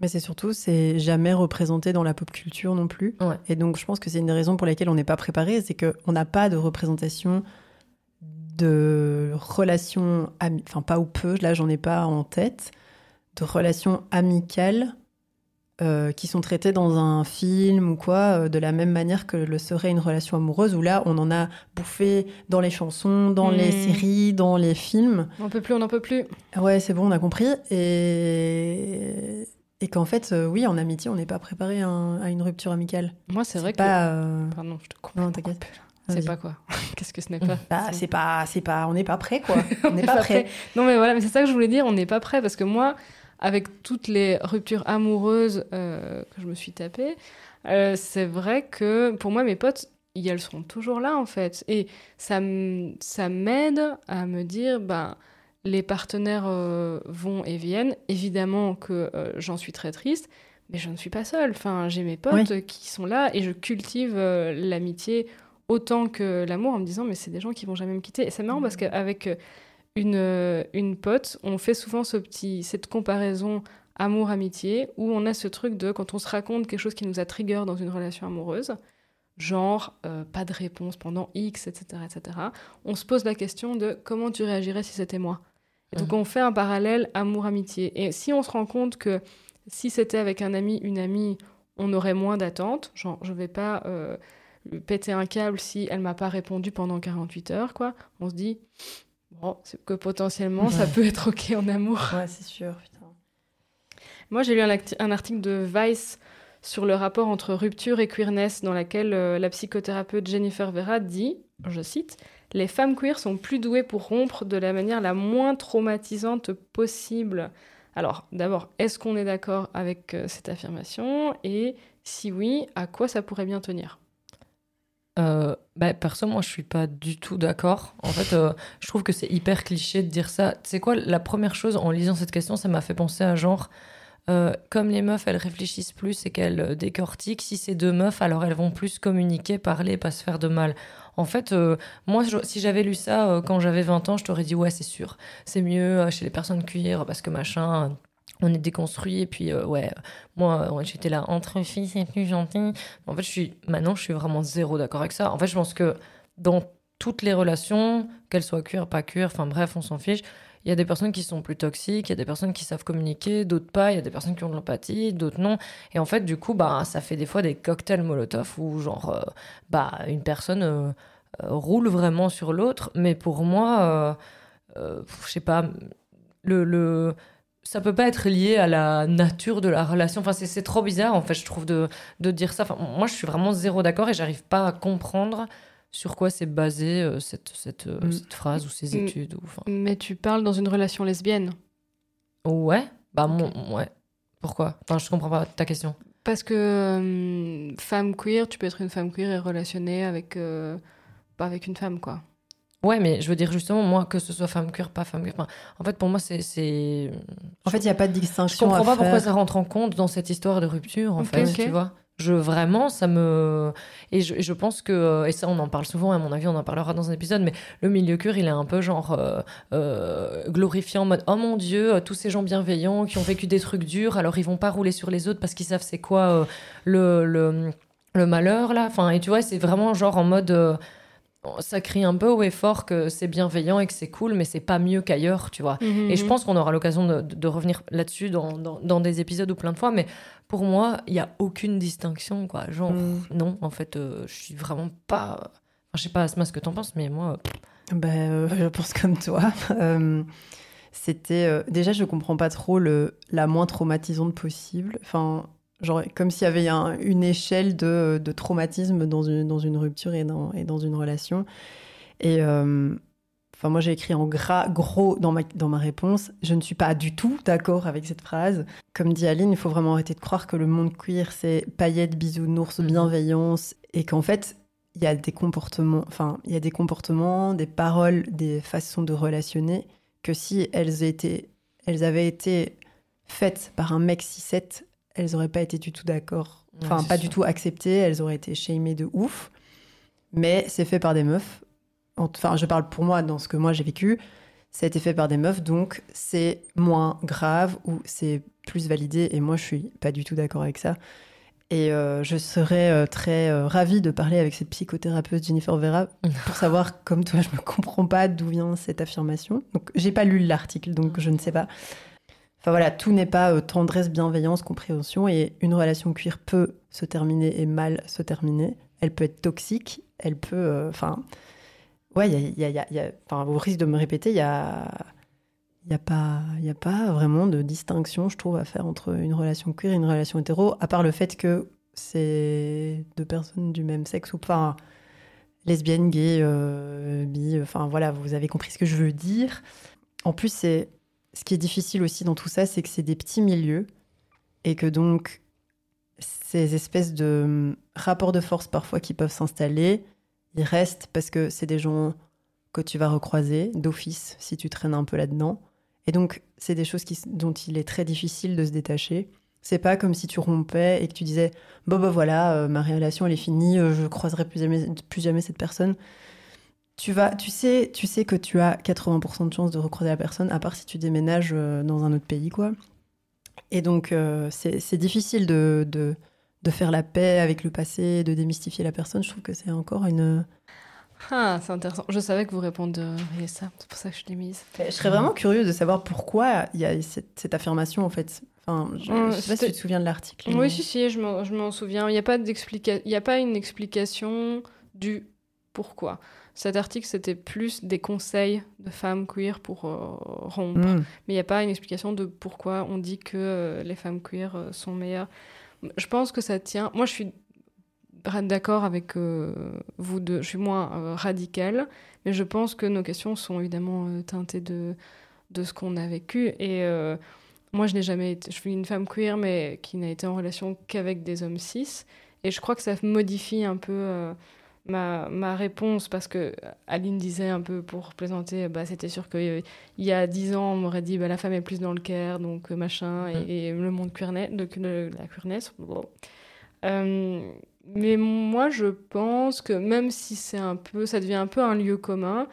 Mais c'est surtout, c'est jamais représenté dans la pop culture non plus. Ouais. Et donc, je pense que c'est une des raisons pour lesquelles on n'est pas préparé, c'est qu'on n'a pas de représentation de relations, enfin pas ou peu, là j'en ai pas en tête, de relations amicales euh, qui sont traitées dans un film ou quoi, euh, de la même manière que le serait une relation amoureuse, où là on en a bouffé dans les chansons, dans les Mm. séries, dans les films. On peut plus, on n'en peut plus. Ouais, c'est bon, on a compris. Et, et qu'en fait, euh, oui, en amitié, on n'est pas préparé à, un- à une rupture amicale. Moi, c'est vrai que. euh, Pardon, je te coupe. Non, t'inquiète. C'est pas quoi Qu'est-ce que ce n'est pas Bah, C'est- pas, c'est pas, on n'est pas prêt, quoi. On n'est pas prêt. Non, mais voilà, mais c'est ça que je voulais dire, on n'est pas prêt parce que moi, avec toutes les ruptures amoureuses euh, que je me suis tapée, euh, c'est vrai que pour moi, mes potes, elles sont toujours là en fait. Et ça, ça m'aide à me dire, ben, les partenaires euh, vont et viennent. Évidemment que euh, j'en suis très triste. Mais je ne suis pas seule. Enfin, j'ai mes potes qui sont là et je cultive euh, l'amitié autant que l'amour en me disant mais c'est des gens qui vont jamais me quitter. Et c'est marrant parce qu'avec une, une pote, on fait souvent ce petit, cette comparaison amour-amitié où on a ce truc de quand on se raconte quelque chose qui nous a trigger dans une relation amoureuse, genre euh, pas de réponse pendant X, etc., etc., on se pose la question de comment tu réagirais si c'était moi. Et donc on fait un parallèle amour-amitié. Et si on se rend compte que si c'était avec un ami, une amie, on aurait moins d'attente, genre je vais pas euh, péter un câble si elle m'a pas répondu pendant 48 heures, quoi. On se dit, bon, c'est que potentiellement ça peut être ok en amour. Ouais, c'est sûr, putain. Moi, j'ai lu un article de Vice sur le rapport entre rupture et queerness, dans laquelle euh, la psychothérapeute Jennifer Vera dit, je cite, Les femmes queer sont plus douées pour rompre de la manière la moins traumatisante possible. Alors, d'abord, est-ce qu'on est d'accord avec euh, cette affirmation? Et si oui, à quoi ça pourrait bien tenir? Euh, bah, perso, moi, je suis pas du tout d'accord. En fait, euh, je trouve que c'est hyper cliché de dire ça. Sais quoi, la première chose en lisant cette question, ça m'a fait penser à genre, euh, comme les meufs, elles réfléchissent plus et qu'elles euh, décortiquent, si c'est deux meufs, alors elles vont plus communiquer, parler, pas se faire de mal. En fait, euh, moi, si j'avais lu ça quand j'avais 20 ans, je t'aurais dit, ouais, c'est sûr, c'est mieux chez les personnes queer parce que machin. on est déconstruit et puis ouais moi j'étais là entre filles c'est plus gentil en fait je suis maintenant je suis vraiment zéro d'accord avec ça en fait je pense que dans toutes les relations qu'elles soient cuir pas cuir enfin bref on s'en fiche il y a des personnes qui sont plus toxiques, il y a des personnes qui savent communiquer, d'autres pas, il y a des personnes qui ont de l'empathie, d'autres non. Et en fait, du coup, bah, ça fait des fois des cocktails Molotov où, genre, euh, bah, une personne euh, euh, roule vraiment sur l'autre. Mais pour moi, euh, je sais pas, le, le, ça peut pas être lié à la nature de la relation. Enfin, c'est c'est trop bizarre, en fait, je trouve, de, de dire ça. Enfin, moi, je suis vraiment zéro d'accord et j'arrive pas à comprendre sur quoi c'est basé euh, cette, cette, euh, Mm. cette phrase ou ces Mm. études. Ou, enfin... Mais tu parles dans une relation lesbienne. Ouais, bah, mon, ouais. Pourquoi? Enfin, je comprends pas ta question. Parce que euh, femme queer, tu peux être une femme queer et relationner avec euh, pas avec une femme, quoi. Ouais, mais je veux dire justement, moi, que ce soit femme cuir, pas femme enfin, en fait, pour moi, c'est. c'est- En fait, il n'y a pas de Je distinction. comprends à pas pourquoi ça rentre en compte dans cette histoire de rupture, en fait, tu vois. Je vraiment, ça me et je, pense que et ça on en parle souvent à mon avis on en parlera dans un épisode mais le milieu cuir il est un peu genre euh, euh, glorifié en mode oh mon dieu euh, tous ces gens bienveillants qui ont vécu des trucs durs alors ils vont pas rouler sur les autres parce qu'ils savent c'est quoi euh, le, le le malheur là. Enfin et tu vois c'est vraiment genre en mode euh, ça crie un peu haut et fort que c'est bienveillant et que c'est cool mais c'est pas mieux qu'ailleurs tu vois et je pense qu'on aura l'occasion de, revenir là-dessus dans, dans, dans des épisodes ou plein de fois. Mais pour moi, il n'y a aucune distinction. Quoi. Genre, Mm. non, en fait, euh, je suis vraiment pas. Enfin, je sais pas, Asma, ce que t'en penses, mais moi. Ben, euh, je pense comme toi. Euh, C'était euh, déjà, je comprends pas trop le la moins traumatisante possible. Enfin, genre comme s'il y avait un- une échelle de, de traumatisme dans une dans une rupture et dans et dans une relation. Et euh, enfin, moi, j'ai écrit en gras gros dans ma dans ma réponse. Je ne suis pas du tout d'accord avec cette phrase. Comme dit Aline, il faut vraiment arrêter de croire que le monde queer c'est paillettes, bisounours, Mhm. bienveillance, et qu'en fait il y a des comportements, enfin, il y a des comportements, des paroles, des façons de relationner que si elles étaient, elles avaient été faites par un mec 6-7, elles auraient pas été du tout d'accord. Enfin, pas sûr. du tout acceptées, elles auraient été shamées de ouf. Mais c'est fait par des meufs. Enfin, je parle pour moi dans ce que moi j'ai vécu. Ça a été fait par des meufs, donc c'est moins grave ou c'est plus validé. Et moi, je suis pas du tout d'accord avec ça. Et euh, je serais euh, très euh, ravie de parler avec cette psychothérapeute Jennifer Vera pour savoir, comme toi, je ne comprends pas d'où vient cette affirmation. Donc, j'ai pas lu l'article, donc je ne sais pas. Enfin voilà, tout n'est pas euh, tendresse, bienveillance, compréhension. Et une relation cuir peut se terminer et mal se terminer. Elle peut être toxique. Elle peut. euh, Enfin. ouais, il y a, y a- y a- y a- au de me répéter, il y a. Il n'y a, pas- a pas vraiment de distinction, je trouve, à faire entre une relation queer et une relation hétéro, à part le fait que c'est deux personnes du même sexe ou pas lesbienne, gay, euh, bi, enfin voilà, vous avez compris ce que je veux dire. En plus, c'est ce qui est difficile aussi dans tout ça, c'est que c'est des petits milieux et que donc ces espèces de hum, rapports de force parfois qui peuvent s'installer, ils restent parce que c'est des gens que tu vas recroiser d'office si tu traînes un peu là-dedans. Et donc, c'est des choses dont il est très difficile de se détacher. C'est pas comme si tu rompais et que tu disais Bon, bah voilà, euh, ma relation elle est finie, euh, je croiserai plus jamais, plus jamais cette personne. Tu, vas, tu, sais, tu sais que tu as 80% de chances de recroiser la personne, à part si tu déménages euh, dans un autre pays, quoi. Et donc, euh, c'est difficile de, de, de faire la paix avec le passé, de démystifier la personne. Je trouve que c'est encore une. Ah, c'est intéressant. Je savais que vous répondriez ça, c'est pour ça que je l'ai mise. Je serais vraiment curieux de savoir pourquoi il y a cette, cette affirmation, en fait. Enfin, je, Hum, je sais pas si tu te souviens de l'article. Oui, mais- si, si, je m'en souviens. Il n'y a, pas il y a pas une explication du pourquoi. Cet article, c'était plus des conseils de femmes queer pour euh, rompre. Hum. Mais il n'y a pas une explication de pourquoi on dit que euh, les femmes queer euh, sont meilleures. Je pense que ça tient. Moi, je suis d'accord avec vous deux. Je suis moins radicale, mais je pense que nos questions sont évidemment teintées de, de ce qu'on a vécu. Et moi, je n'ai jamais été. Je suis une femme queer, mais qui n'a été en relation qu'avec des hommes cis. Et je crois que ça modifie un peu. Ma, ma réponse, parce que Aline disait un peu pour plaisanter, bah, c'était sûr que euh, y a dix ans, on m'aurait dit bah, la femme est plus dans le care, donc euh, machin, Mm. et, et le monde de, de- la queerness. bon. Euh, mais moi, je pense que même si c'est un peu, ça devient un peu un lieu commun,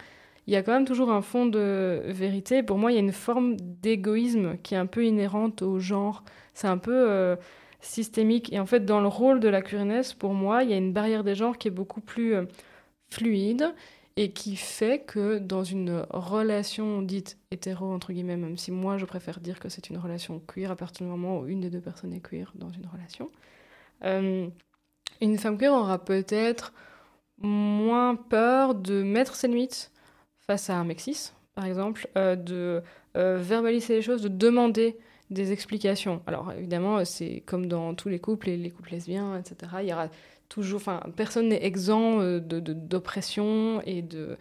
il y a quand même toujours un fond de vérité. Pour moi, il y a une forme d'égoïsme qui est un peu inhérente au genre. C'est un peu euh, systémique. Et en fait, dans le rôle de la queerness, pour moi, il y a une barrière des genres qui est beaucoup plus euh, fluide et qui fait que dans une relation dite hétéro, entre guillemets, même si moi je préfère dire que c'est une relation queer à partir du moment où une des deux personnes est queer dans une relation, euh, une femme queer aura peut-être moins peur de mettre ses limites face à un mec par exemple, euh, de verbaliser les choses, de demander des explications. Alors évidemment, c'est comme dans tous les couples, les couples lesbiens, etc. Il y aura toujours, enfin, personne n'est exempt euh, de- de- d'oppression et de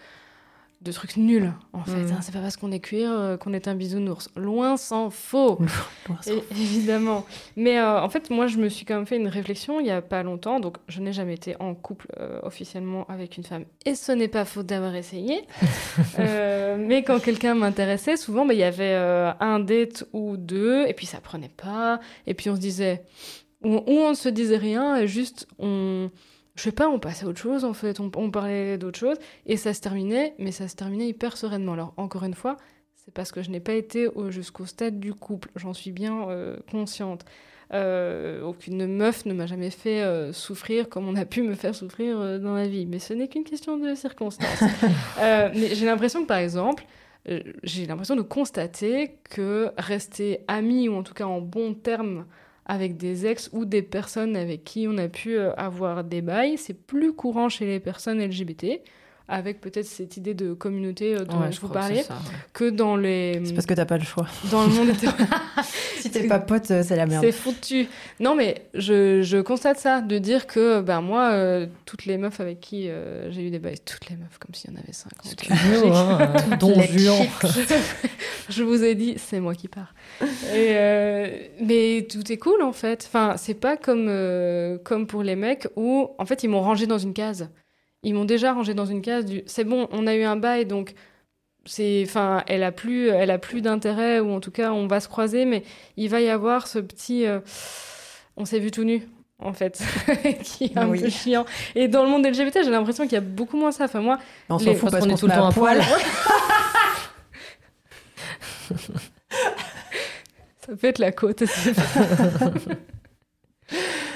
de trucs nuls, en fait. Mm. hein. C'est pas parce qu'on est cuir euh, qu'on est un bisounours. Loin s'en faut. Loin s'en É- évidemment. Mais euh, en fait, moi, je me suis quand même fait une réflexion il y a pas longtemps. Donc, je n'ai jamais été en couple euh, officiellement avec une femme. Et ce n'est pas faute d'avoir essayé. Mais quand quelqu'un m'intéressait, souvent, bah, il y avait un date ou deux. Et puis, ça prenait pas. Et puis, on se disait. Ou, ou on ne se disait rien. Et juste, on. Je sais pas, on passait à autre chose en fait. On, on parlait d'autre chose. Et ça se terminait. Mais ça se terminait hyper sereinement. Alors, encore une fois. C'est parce que je n'ai pas été au- jusqu'au stade du couple. J'en suis bien euh, consciente. Euh, aucune meuf ne m'a jamais fait euh, souffrir comme on a pu me faire souffrir dans la vie. Mais ce n'est qu'une question de circonstances. Mais j'ai l'impression que, par exemple, j'ai l'impression de constater que rester amis, ou en tout cas en bon terme avec des ex ou des personnes avec qui on a pu euh, avoir des bails, c'est plus courant chez les personnes LGBT, avec peut-être cette idée de communauté euh, dont Ouais, je vous que parlais, que dans les C'est parce que t'as pas le choix. dans le monde hétéro- Si t'es pas pote, euh, c'est la merde. C'est foutu. Non, mais je, je constate ça, de dire que ben, moi, euh, toutes les meufs avec qui euh, j'ai eu des bails, toutes les meufs, comme s'il y en avait 50. Excuse-nous, hein, euh, Don Juan. je vous ai dit, c'est moi qui pars. Et, euh, mais tout est cool en fait. Enfin, c'est pas comme, comme pour les mecs où en fait ils m'ont rangé dans une case. Ils m'ont déjà rangé dans une case du c'est bon, on a eu un bail donc c'est enfin elle a plus elle a plus d'intérêt ou en tout cas on va se croiser mais il va y avoir ce petit euh, on s'est vu tout nu en fait qui est un Oui. peu chiant et dans le monde LGBT j'ai l'impression qu'il y a beaucoup moins ça enfin moi On s'en les- fout parce parce qu'on est tout le temps à poil. Ça peut être la côte.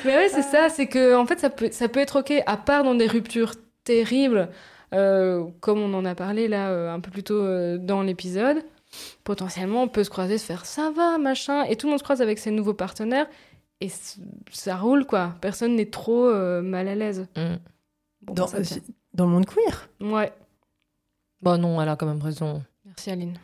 Mais ouais, c'est ça, c'est que en fait, ça peut, ça peut être ok, à part dans des ruptures terribles, euh, comme on en a parlé là euh, un peu plus tôt euh, dans l'épisode. Potentiellement, on peut se croiser, se faire ça va, machin, et tout le monde se croise avec ses nouveaux partenaires, et ça roule quoi. Personne n'est trop euh, mal à l'aise. Mm. Bon, Dans, dans le monde queer? Ouais, Bah non, elle a quand même raison. merci Aline.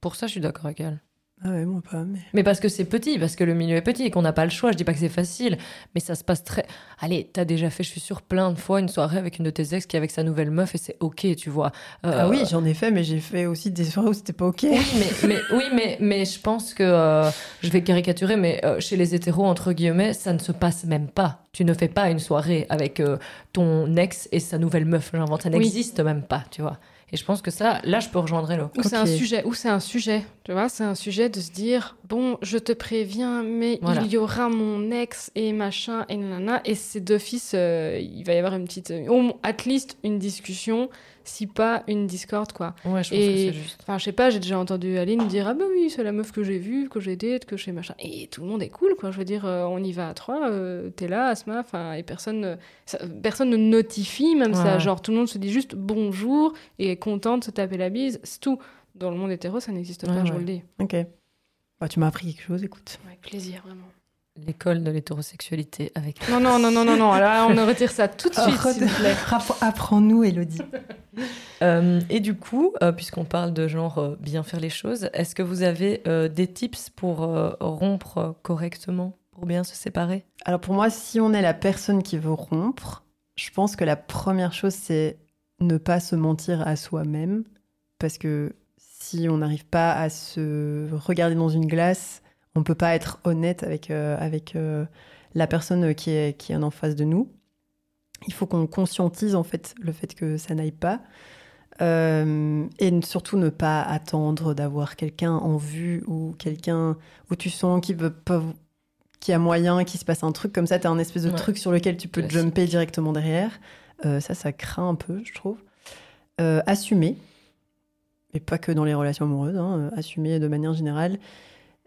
Pour ça, je suis d'accord avec elle. Ah ouais, moi pas, mais. Mais parce que c'est petit, parce que le milieu est petit et qu'on n'a pas le choix. Je dis pas que c'est facile, mais ça se passe très. Allez, t'as déjà fait, je suis sûre, plein de fois une soirée avec une de tes ex qui est avec sa nouvelle meuf et c'est ok, tu vois. Euh, Ah oui, j'en ai fait, mais j'ai fait aussi des soirées où c'était pas ok. Oui, mais, mais, oui, mais, mais je pense que euh, je vais caricaturer, mais euh, chez les hétéros, entre guillemets, ça ne se passe même pas. Tu ne fais pas une soirée avec euh, ton ex et sa nouvelle meuf. J'invente, ça Oui. n'existe même pas, tu vois. Et je pense que ça, là, je peux rejoindre Hello. Ou c'est Ok. un sujet, ou c'est un sujet, tu vois, c'est un sujet de se dire bon, je te préviens, mais Voilà. il y aura mon ex et machin et nanana, et c'est d'office, euh, il va y avoir une petite, au moins, at least une discussion, si pas une discorde quoi. Ouais, je pense Et- que c'est juste. Enfin, je sais pas, j'ai déjà entendu Aline dire ah bah oui, c'est la meuf que j'ai vue, que j'ai date, que j'ai machin, et tout le monde est cool quoi. Je veux dire, euh, on y va à trois, euh, t'es là, Asma, enfin, et personne, ça- personne ne notifie même ça, genre tout le monde se dit juste bonjour et est content de se taper la bise, c'est tout. Dans le monde hétéro, ça n'existe pas, Ouais, je vous le dis. Ok. Bah, tu m'as appris quelque chose, écoute. Avec plaisir, vraiment. L'école de l'hétérosexualité avec. Non, non, non, non, non, non, là, on retire ça tout de suite, s'il vous plaît. App- Apprends-nous, Elodie. Euh, et du coup, euh, puisqu'on parle de genre euh, bien faire les choses, est-ce que vous avez des tips pour rompre correctement, pour bien se séparer? Alors pour moi, si on est la personne qui veut rompre, je pense que la première chose, c'est ne pas se mentir à soi-même. Parce que si on n'arrive pas à se regarder dans une glace, on ne peut pas être honnête avec, avec la personne qui est, qui est en face de nous. Il faut qu'on conscientise en fait le fait que ça n'aille pas. Euh, et surtout ne pas attendre d'avoir quelqu'un en vue ou quelqu'un où tu sens qu'il veut pas qu'il y a moyen qu'il se passe un truc comme ça, tu as un espèce de Ouais. truc sur lequel tu peux Classique. jumper directement derrière. Euh, ça, ça craint un peu, je trouve. Euh, assumer, et pas que dans les relations amoureuses, hein, assumer de manière générale.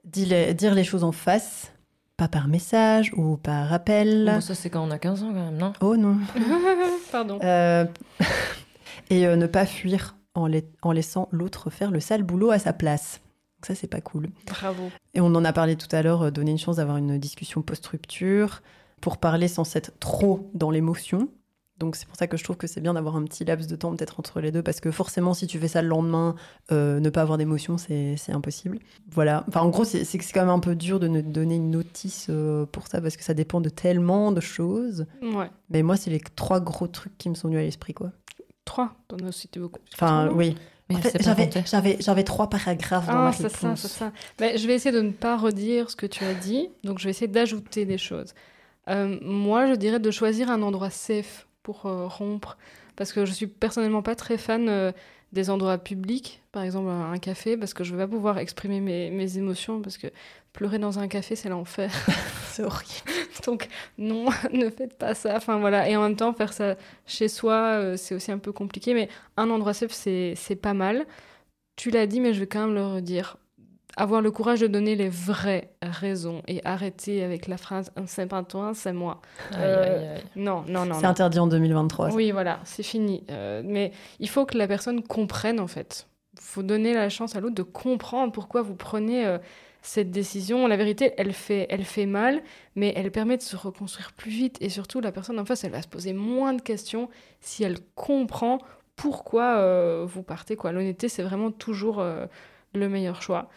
Dire les, dire les choses en face, pas par message ou par appel. Bon, Ça, c'est quand on a 15 ans quand même, non? Oh non. Pardon. Euh, et euh, ne pas fuir en, lai- en laissant l'autre faire le sale boulot à sa place. Donc ça, c'est pas cool. Bravo. Et on en a parlé tout à l'heure, euh, donner une chance d'avoir une discussion post-rupture pour parler sans être trop dans l'émotion. Donc c'est pour ça que je trouve que c'est bien d'avoir un petit laps de temps peut-être entre les deux, parce que forcément si tu fais ça le lendemain, euh, ne pas avoir d'émotion, c'est c'est impossible. Voilà. Enfin en gros, c'est c'est que c'est quand même un peu dur de ne donner une notice euh, pour ça, parce que ça dépend de tellement de choses. Ouais. Mais moi, c'est les trois gros trucs qui me sont venus à l'esprit, quoi. Trois? T'en as cité beaucoup. Enfin, oui. Mais En fait, j'avais, compté. j'avais, j'avais trois paragraphes dans ma Ah, c'est réponse. ça, c'est ça. Mais je vais essayer de ne pas redire ce que tu as dit, donc je vais essayer d'ajouter des choses. Euh, moi, je dirais de choisir un endroit safe pour euh, rompre, parce que je suis personnellement pas très fan euh, des endroits publics, par exemple un café, parce que je vais pas pouvoir exprimer mes, mes émotions, parce que pleurer dans un café, c'est l'enfer. C'est horrible. Donc non, ne faites pas ça. Enfin voilà, et en même temps faire ça chez soi, euh, c'est aussi un peu compliqué. Mais un endroit safe, c'est c'est pas mal. Tu l'as dit, mais je vais quand même le redire. Avoir le courage de donner les vraies raisons et arrêter avec la phrase c'est pas toi, c'est moi. Aïe, Euh, aïe, aïe. Non, non, non. C'est interdit en 2023. ça. Oui, voilà, c'est fini. Euh, mais il faut que la personne comprenne en fait. Il faut donner la chance à l'autre de comprendre pourquoi vous prenez euh, cette décision. La vérité, elle fait, elle fait mal, mais elle permet de se reconstruire plus vite. Et surtout, la personne en face, elle va se poser moins de questions si elle comprend pourquoi euh, vous partez. quoi. L'honnêteté, c'est vraiment toujours euh, le meilleur choix.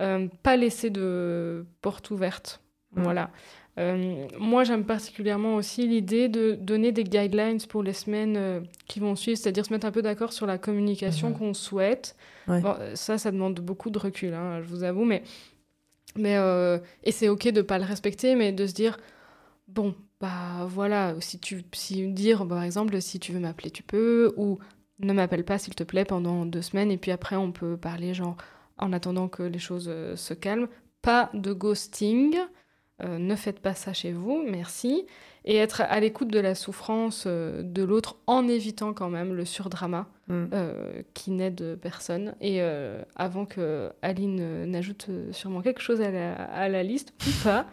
Euh, pas laisser de porte ouverte. Voilà. Euh, moi, j'aime particulièrement aussi l'idée de donner des guidelines pour les semaines euh, qui vont suivre, c'est-à-dire se mettre un peu d'accord sur la communication qu'on souhaite. Ouais. Bon, ça, ça demande beaucoup de recul, hein, je vous avoue, mais, mais et c'est ok de pas le respecter, mais de se dire bon, bah voilà, si tu, si dire par exemple, si tu veux m'appeler, tu peux, ou ne m'appelle pas s'il te plaît pendant deux semaines, et puis après on peut parler genre en attendant que les choses euh, se calment. Pas de ghosting. Euh, ne faites pas ça chez vous, merci. Et être à l'écoute de la souffrance euh, de l'autre en évitant quand même le surdrama Mm. euh, qui n'aide personne. Et avant que Aline n'ajoute sûrement quelque chose à la, à la liste, ou pas,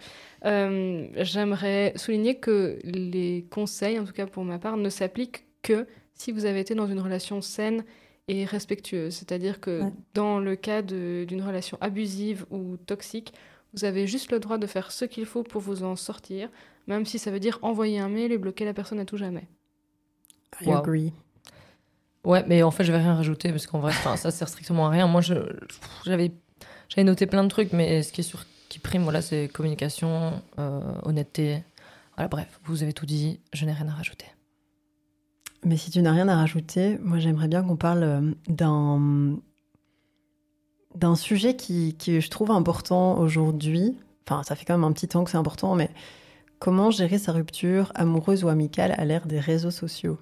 j'aimerais souligner que les conseils, en tout cas pour ma part, ne s'appliquent que si vous avez été dans une relation saine et respectueuse. C'est-à-dire que Ouais. dans le cas d'une relation abusive ou toxique, vous avez juste le droit de faire ce qu'il faut pour vous en sortir, même si ça veut dire envoyer un mail et bloquer la personne à tout jamais. I Wow. agree. Ouais, mais en fait, je vais rien rajouter parce qu'en vrai, ça sert strictement à rien. Moi, j'avais, j'avais noté plein de trucs, mais ce qui est sûr qui prime, voilà, c'est communication, euh, honnêteté. Voilà, bref, vous avez tout dit. Je n'ai rien à rajouter. Mais si tu n'as rien à rajouter, moi j'aimerais bien qu'on parle euh, d'un d'un sujet qui, qui je trouve important aujourd'hui. Enfin, ça fait quand même un petit temps que c'est important, mais comment gérer sa rupture amoureuse ou amicale à l'ère des réseaux sociaux?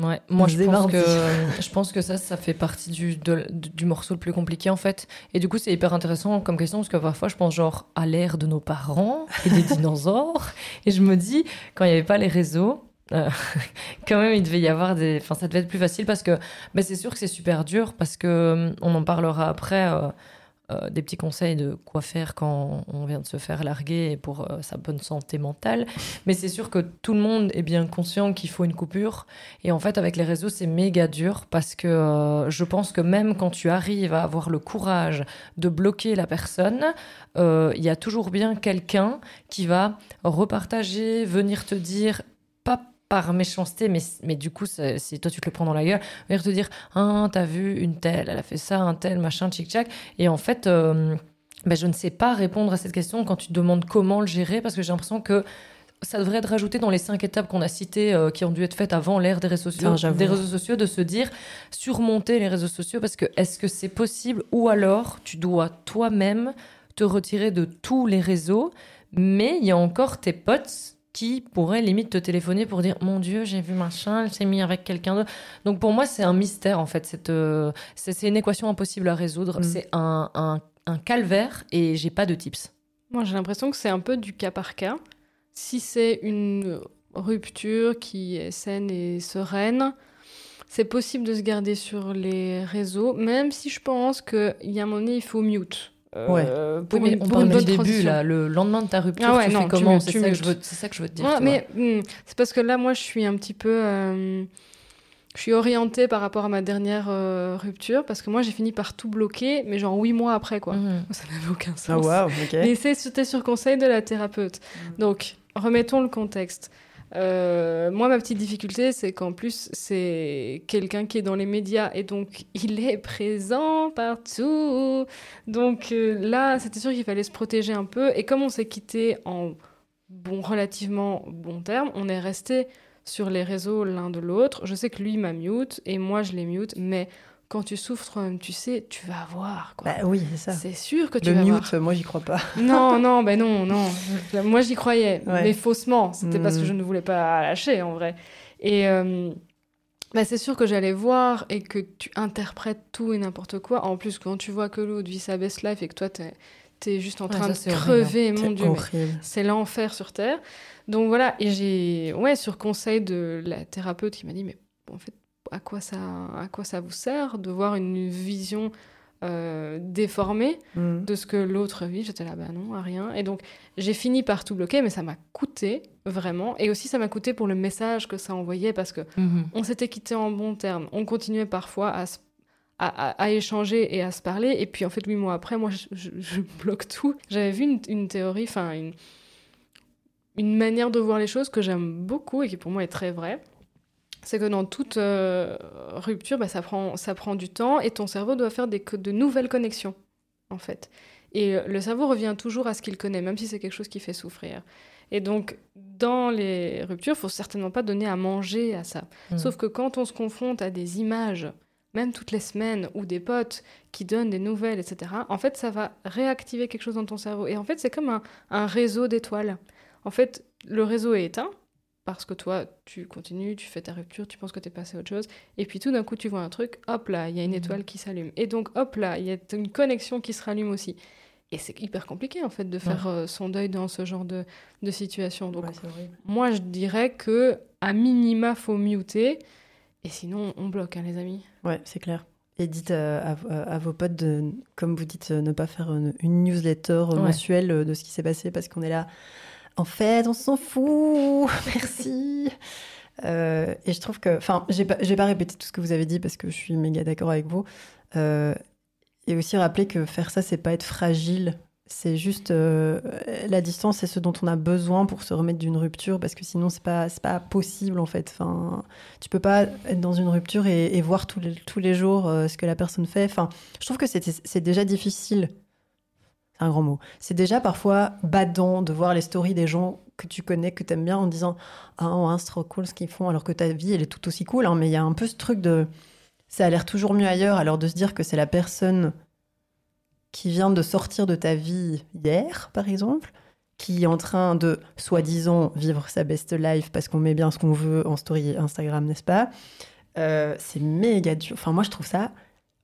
Ouais, moi je pense, que, je pense que ça, ça fait partie du, de- du morceau le plus compliqué en fait. Et du coup, c'est hyper intéressant comme question parce que parfois je pense genre à l'ère de nos parents et des dinosaures. Et je me dis, quand il n'y avait pas les réseaux, euh, quand même il devait y avoir des. Enfin, ça devait être plus facile parce que bah, c'est sûr que c'est super dur parce que hum, on en parlera après. euh, euh, des petits conseils de quoi faire quand on vient de se faire larguer et pour sa bonne santé mentale. Mais c'est sûr que tout le monde est bien conscient qu'il faut une coupure. Et en fait, avec les réseaux, c'est méga dur parce que je pense que même quand tu arrives à avoir le courage de bloquer la personne, il y a toujours bien quelqu'un qui va repartager, venir te dire, par méchanceté, mais, mais du coup, c'est- si toi tu te le prends dans la gueule, venir te dire, ah, t'as vu une telle, elle a fait ça, un tel, machin, tchic-tchac. Et en fait, euh, ben, je ne sais pas répondre à cette question quand tu te demandes comment le gérer parce que j'ai l'impression que ça devrait être rajouté dans les cinq étapes qu'on a citées, euh, qui ont dû être faites avant l'ère des réseaux sociaux, Ah, j'avoue. des réseaux sociaux, de se dire surmonter les réseaux sociaux parce que est-ce que c'est possible ou alors tu dois toi-même te retirer de tous les réseaux, mais il y a encore tes potes qui pourraient limite te téléphoner pour dire mon Dieu j'ai vu machin, elle s'est mis avec quelqu'un d'autre. Donc pour moi c'est un mystère en fait, euh, c'est c'est une équation impossible à résoudre, Mm. c'est un, un, un calvaire et j'ai pas de tips. Moi, j'ai l'impression que c'est un peu du cas par cas. Si c'est une rupture qui est saine et sereine, c'est possible de se garder sur les réseaux, même si je pense qu'il y a un moment donné, il faut mute. Euh, pour Oui, mais une- on pour parle une du début, transition. là, le lendemain de ta rupture, Ah ouais, tu non, fais comment C'est ça, que je veux- c'est ça que je veux te dire. Ouais, mais hmm, c'est parce que là, moi, je suis un petit peu. euh, je suis orientée par rapport à ma dernière euh, rupture, parce que moi, j'ai fini par tout bloquer, mais genre huit mois après, quoi. Mhm. Ça n'avait aucun sens. Ah waouh, ok. Mais c'est- c'était sur conseil de la thérapeute. Donc, remettons le contexte. Euh, moi, ma petite difficulté, c'est qu'en plus, c'est quelqu'un qui est dans les médias et donc il est présent partout. Donc euh, là, c'était sûr qu'il fallait se protéger un peu. Et comme on s'est quitté en bon, relativement bon terme, on est resté sur les réseaux l'un de l'autre. Je sais que lui m'a mute et moi je l'ai mute, mais quand tu souffres toi-même, tu sais, tu vas voir. Quoi. Bah oui, c'est ça. C'est sûr que tu Le vas mute, voir. moi, j'y crois pas. Non, non, ben non, non. Moi, j'y croyais, Ouais. mais faussement. C'était parce que Mhm. je ne voulais pas lâcher, en vrai. Et euh, bah, c'est sûr que j'allais voir et que tu interprètes tout et n'importe quoi. En plus, quand tu vois que l'autre vit sa best life et que toi, t'es es juste en Ouais, train ça, de horrible. crever, mon Dieu. C'est l'enfer sur Terre. Donc voilà, et j'ai, ouais, sur conseil de la thérapeute qui m'a dit, mais en fait, à quoi ça, à quoi ça vous sert de voir une vision euh, déformée Mm. de ce que l'autre vit. J'étais là, bah non, à rien. Et donc, j'ai fini par tout bloquer, mais ça m'a coûté, vraiment. Et aussi, ça m'a coûté pour le message que ça envoyait, parce que Mhm. on s'était quitté en bons termes. On continuait parfois à, à, à- à échanger et à se parler. Et puis, en fait, huit mois après, moi, je, je- je bloque tout. J'avais vu une, une théorie, enfin, une, une manière de voir les choses que j'aime beaucoup et qui pour moi est très vraie. C'est que dans toute euh, rupture, bah, ça, prend, ça prend du temps et ton cerveau doit faire des, de nouvelles connexions, en fait. Et euh, le cerveau revient toujours à ce qu'il connaît, même si c'est quelque chose qui fait souffrir. Et donc, dans les ruptures, il faut certainement pas donner à manger à ça. Mhm. Sauf que quand on se confronte à des images, même toutes les semaines, ou des potes qui donnent des nouvelles, etc., en fait, ça va réactiver quelque chose dans ton cerveau. Et en fait, c'est comme un, un réseau d'étoiles. En fait, le réseau est éteint, parce que toi, tu continues, tu fais ta rupture, tu penses que tu es passé à autre chose, et puis tout d'un coup, tu vois un truc, hop là, il y a une Mhm. étoile qui s'allume. Et donc, hop là, il y a une connexion qui se rallume aussi. Et c'est hyper compliqué, en fait, de faire euh, son deuil dans ce genre de, de situation. Donc, Ouais, moi, je dirais que à minima, faut muter. Et sinon, on bloque, hein, les amis. Ouais, c'est clair. Et dites euh, à, à- à vos potes, de, comme vous dites, euh, ne pas faire une, une newsletter euh, Ouais. mensuelle euh, de ce qui s'est passé parce qu'on est là. En fait, on s'en fout. Merci. Euh, et je trouve que, enfin, j'ai pas, pas répété tout ce que vous avez dit parce que je suis méga d'accord avec vous. Euh, et aussi rappeler que faire ça, c'est pas être fragile. C'est juste euh, la distance, c'est ce dont on a besoin pour se remettre d'une rupture parce que sinon, c'est pas, pas possible en fait. Enfin, tu peux pas être dans une rupture et, voir tous les, tous les jours ce que la personne fait. Enfin, je trouve que c'est déjà difficile. C'est un grand mot. C'est déjà parfois badant de voir les stories des gens que tu connais, que tu aimes bien, en disant Ah, ouais, c'est trop cool ce qu'ils font, alors que ta vie, elle est tout aussi cool. hein. mais il y a un peu ce truc de. Ça a l'air toujours mieux ailleurs, alors de se dire que c'est la personne qui vient de sortir de ta vie hier, par exemple, qui est en train de, soi-disant, vivre sa best life parce qu'on met bien ce qu'on veut en story Instagram, n'est-ce pas? Euh, C'est méga dur. Enfin, moi, je trouve ça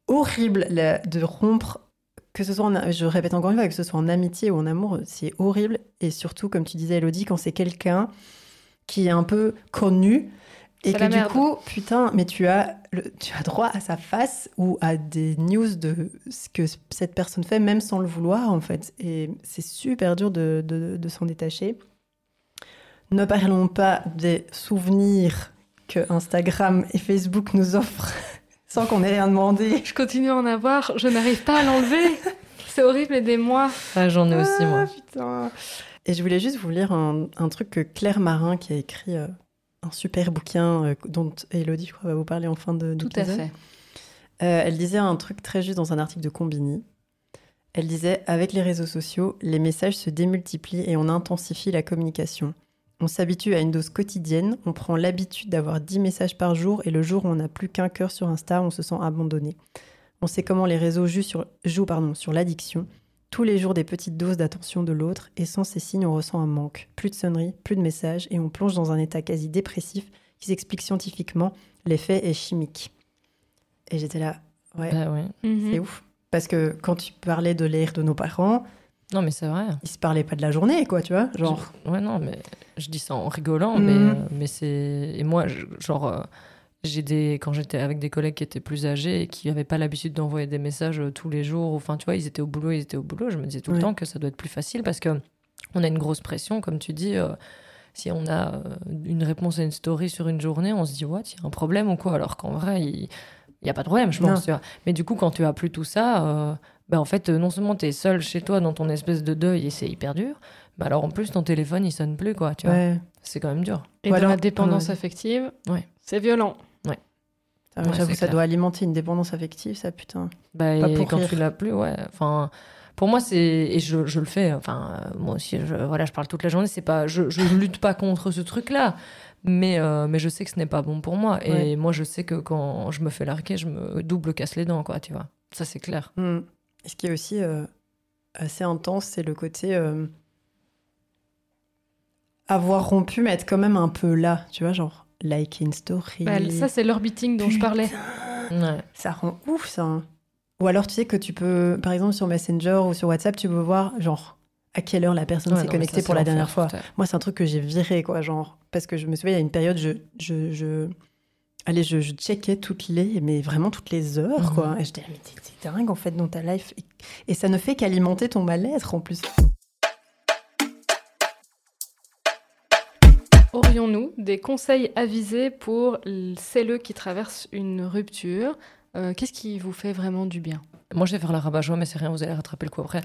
horrible de rompre, que ce soit, en, je répète encore une fois, que ce soit en amitié ou en amour, c'est horrible. Et surtout, comme tu disais, Elodie, quand c'est quelqu'un qui est un peu connu et que du merde. coup, putain, mais tu as, le- tu as droit à sa face ou à des news de ce que cette personne fait, même sans le vouloir, en fait. Et c'est super dur de, de- de s'en détacher. Ne parlons pas des souvenirs que Instagram et Facebook nous offrent sans qu'on ait rien demandé. Je continue à en avoir, je n'arrive pas à l'enlever. C'est horrible, aidez-moi. Ah, j'en ai aussi, moi. Ah, putain. Et je voulais juste vous lire un, un truc que Claire Marin, qui a écrit euh, un super bouquin euh, dont Elodie, je crois, va vous parler en fin de Tout à fait. Euh, elle disait un truc très juste dans un article de Combini. Elle disait Avec les réseaux sociaux, les messages se démultiplient et on intensifie la communication. On s'habitue à une dose quotidienne, on prend l'habitude d'avoir 10 messages par jour et le jour où on n'a plus qu'un cœur sur Insta, on se sent abandonné. On sait comment les réseaux jouent sur, jouent, pardon, sur l'addiction. Tous les jours des petites doses d'attention de l'autre et sans ces signes, on ressent un manque. Plus de sonneries, plus de messages et on plonge dans un état quasi dépressif qui s'explique scientifiquement. L'effet est chimique. Et j'étais là, ouais, Bah ouais. Mhm. c'est ouf. Parce que quand tu parlais de l'air de nos parents, Non, mais c'est vrai. ils se parlaient pas de la journée, quoi, tu vois. Genre, Je- Ouais, non, mais je dis ça en rigolant, Mhm. mais, euh, mais c'est. Et moi, je- genre, euh, j'ai des. Quand j'étais avec des collègues qui étaient plus âgés et qui n'avaient pas l'habitude d'envoyer des messages euh, tous les jours, enfin, tu vois, ils étaient au boulot, ils étaient au boulot, je me disais tout Ouais. le temps que ça doit être plus facile parce que on a une grosse pression, comme tu dis. euh, si on a une réponse à une story sur une journée, on se dit, what, il y a un problème ou quoi Alors qu'en vrai, il n'y a pas de problème, je pense. Mais du coup, quand tu as plus tout ça, bah, en fait, euh, non seulement tu es seul chez toi dans ton espèce de deuil et c'est hyper dur, bah alors en plus, ton téléphone, il sonne plus, quoi. Tu vois. ouais. C'est quand même dur. Et dans alors- la dépendance Ouais. affective, Ouais. c'est violent. Ah, Ouais, J'avoue, ça clair. doit alimenter une dépendance affective, ça, putain. Bah, Pas et pour quand rire. tu l'as plus, ouais. Enfin, Pour moi, c'est et je, je, le fais. Enfin, euh, moi aussi, je, voilà, je parle toute la journée. C'est pas, je, je lutte pas contre ce truc-là, mais euh, mais je sais que ce n'est pas bon pour moi. Et moi, je sais que quand je me fais larguer, je me double casse les dents, quoi. Tu vois, ça c'est clair. Hmm. Ce qui est aussi euh, assez intense, c'est le côté avoir rompu, mais être quand même un peu là. Tu vois, genre like in story. Bah, ça, c'est l'orbiting dont je parlais. Ça rend ouf, ça. Hein. Ou alors, tu sais que tu peux, par exemple, sur Messenger ou sur WhatsApp, tu peux voir, genre, à quelle heure la personne s'est connectée pour la dernière fois. Moi, c'est un truc que j'ai viré, quoi, genre, parce que je me souviens, il y a une période, je, je, je... Allez, je, je, checkais toutes les, mais vraiment toutes les heures, quoi. Mhm. Et je disais, mais c'est dingue, en fait, dans ta life. Et ça ne fait qu'alimenter ton mal-être, en plus. Aurions-nous des conseils avisés pour celles qui traversent une rupture? Euh, qu'est-ce qui vous fait vraiment du bien? Moi, je vais faire la rabat-joie, mais c'est rien, vous allez rattraper le coup après.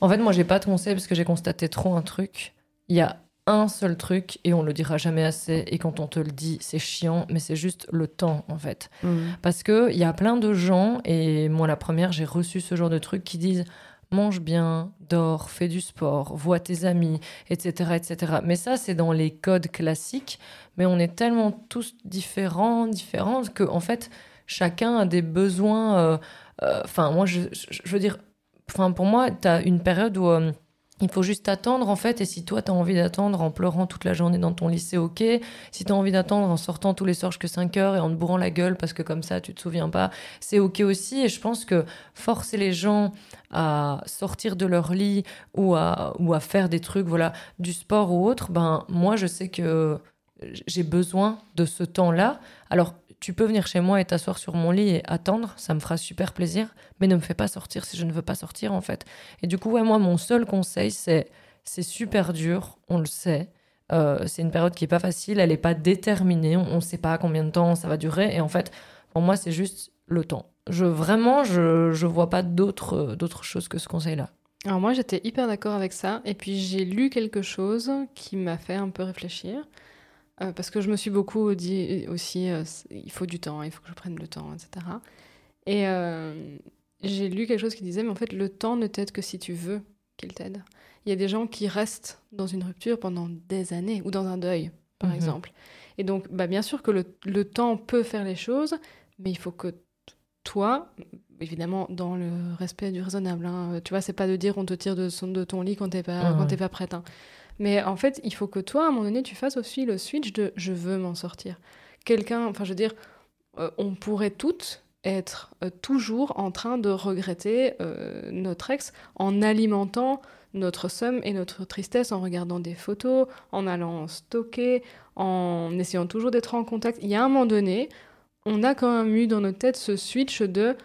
en fait, moi, j'ai pas de conseil parce que j'ai constaté trop un truc. Il y a un seul truc et on le dira jamais assez. Et quand on te le dit, c'est chiant, mais c'est juste le temps en fait. Mmh. Parce que il y a plein de gens et moi la première, j'ai reçu ce genre de trucs qui disent mange bien, dors, fais du sport, vois tes amis, etc., etc. Mais ça, c'est dans les codes classiques. Mais on est tellement tous différents, différents que en fait chacun a des besoins. Euh, euh, enfin, moi, je, veux dire, enfin, pour moi, tu as une période où euh, il faut juste attendre, en fait. Et si toi, tu as envie d'attendre en pleurant toute la journée dans ton lycée, ok. Si tu as envie d'attendre en sortant tous les soirs que 5 heures et en te bourrant la gueule parce que comme ça, tu te souviens pas, c'est ok aussi. Et je pense que forcer les gens à sortir de leur lit ou à, ou à faire des trucs, voilà, du sport ou autre, ben, moi, je sais que j'ai besoin de ce temps-là. Alors, tu peux venir chez moi et t'asseoir sur mon lit et attendre, ça me fera super plaisir, mais ne me fais pas sortir si je ne veux pas sortir en fait. Et du coup, moi, mon seul conseil, c'est c'est super dur, on le sait. Euh, c'est une période qui est pas facile, elle n'est pas déterminée, on ne sait pas combien de temps ça va durer. Et en fait, pour moi, c'est juste le temps. Je vraiment, je je vois pas d'autres d'autres choses que ce conseil-là. Alors moi, j'étais hyper d'accord avec ça. Et puis j'ai lu quelque chose qui m'a fait un peu réfléchir. Euh, parce que je me suis beaucoup dit aussi, euh, il faut du temps, il faut que je prenne le temps, etc. Et euh, j'ai lu quelque chose qui disait, mais en fait, le temps ne t'aide que si tu veux qu'il t'aide. Il y a des gens qui restent dans une rupture pendant des années, ou dans un deuil, par mhm. exemple. Et donc, bah, bien sûr que le, le, temps peut faire les choses, mais il faut que toi, évidemment dans le respect du raisonnable, hein, tu vois, c'est pas de dire on te tire de, son, de ton lit quand t'es pas, quand pas prête. Hein. Mais en fait, il faut que toi, à un moment donné, tu fasses aussi le switch de je veux m'en sortir. Quelqu'un, enfin, je veux dire, euh, on pourrait toutes être euh, toujours en train de regretter euh, notre ex en alimentant notre somme et notre tristesse en regardant des photos, en allant stocker, en essayant toujours d'être en contact. Il y a un moment donné, on a quand même eu dans notre tête ce switch de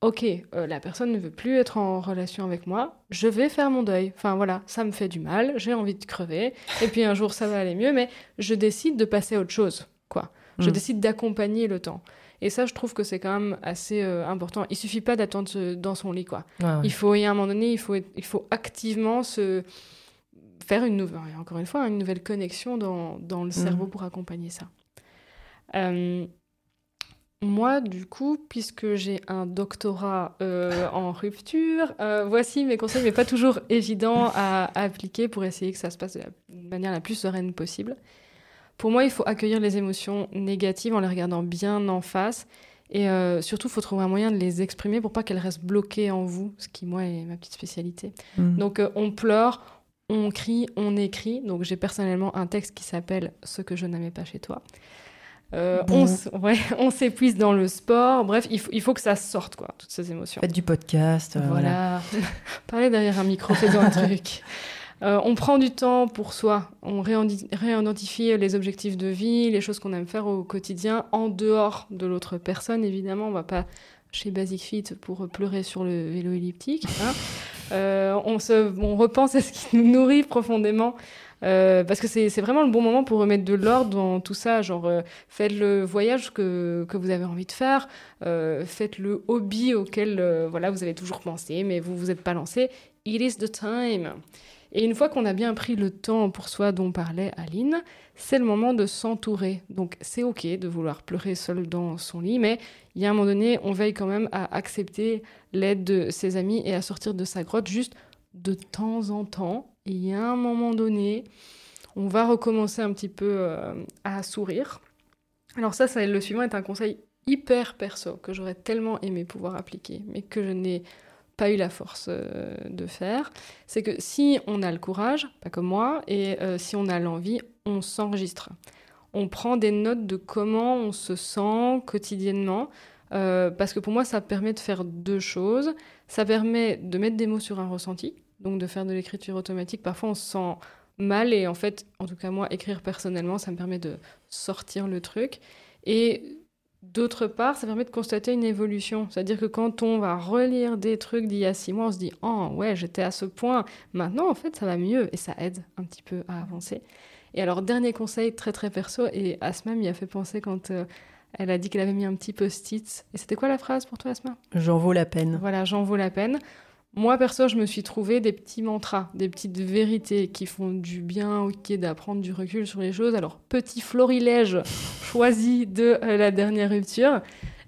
ok, euh, la personne ne veut plus être en relation avec moi, je vais faire mon deuil. Enfin voilà, ça me fait du mal, j'ai envie de crever, et puis un jour ça va aller mieux, mais je décide de passer à autre chose, quoi. Je mm. décide d'accompagner le temps. Et ça, je trouve que c'est quand même assez euh, important. Il suffit pas d'attendre dans son lit, quoi. Il faut, y a un moment donné, il faut, il faut activement se faire une nouvelle, encore une fois, une nouvelle connexion dans, dans le mm. cerveau pour accompagner ça. Euh, moi, du coup, puisque j'ai un doctorat euh, en rupture, euh, voici mes conseils, mais pas toujours évidents à, appliquer pour essayer que ça se passe de la manière la plus sereine possible. Pour moi, il faut accueillir les émotions négatives en les regardant bien en face. Et euh, surtout, il faut trouver un moyen de les exprimer pour pas qu'elles restent bloquées en vous, ce qui, moi, est ma petite spécialité. Mm. Donc, on pleure, on crie, on écrit. Donc, j'ai personnellement un texte qui s'appelle Ce que je n'aimais pas chez toi. Euh, on, s'épuise dans le sport. Bref, il faut, que ça sorte, quoi, toutes ces émotions. Faites du podcast. Euh, voilà. Parlez derrière un micro, faites un truc. Euh, on prend du temps pour soi. On réidentifie les objectifs de vie, les choses qu'on aime faire au quotidien, en dehors de l'autre personne, évidemment. On va pas chez Basic Fit pour pleurer sur le vélo elliptique. Hein. on, se, on repense à ce qui nous nourrit profondément. Euh, parce que c'est vraiment le bon moment pour remettre de l'ordre dans tout ça. Genre, euh, faites le voyage que, vous avez envie de faire, euh, faites le hobby auquel voilà, vous avez toujours pensé, mais vous vous êtes pas lancé. It is the time. Et une fois qu'on a bien pris le temps pour soi dont parlait Aline, c'est le moment de s'entourer. Donc c'est ok de vouloir pleurer seul dans son lit, mais il y a un moment donné, on veille quand même à accepter l'aide de ses amis et à sortir de sa grotte juste de temps en temps. Et a un moment donné, on va recommencer un petit peu euh, à sourire. Alors ça, le suivant est un conseil hyper perso que j'aurais tellement aimé pouvoir appliquer, mais que je n'ai pas eu la force euh, de faire, c'est que si on a le courage, pas comme moi, et euh, si on a l'envie, on s'enregistre. On prend des notes de comment on se sent quotidiennement, parce que pour moi, ça permet de faire deux choses. Ça permet de mettre des mots sur un ressenti, donc de faire de l'écriture automatique. Parfois, on se sent mal, et en fait, en tout cas moi, écrire personnellement, ça me permet de sortir le truc. Et D'autre part, ça permet de constater une évolution. C'est-à-dire que quand on va relire des trucs d'il y a six mois, on se dit Oh, ouais, j'étais à ce point. Maintenant, en fait, ça va mieux et ça aide un petit peu à avancer. Et alors, dernier conseil très très perso, et Asma m'y a fait penser quand euh, elle a dit qu'elle avait mis un petit post-it. Et c'était quoi la phrase pour toi, Asma? J'en vaux la peine. Voilà, j'en vaux la peine. Moi, perso, je me suis trouvé des petits mantras, des petites vérités qui font du bien, ok, d'apprendre du recul sur les choses. Alors, petit florilège choisi de euh, la dernière rupture.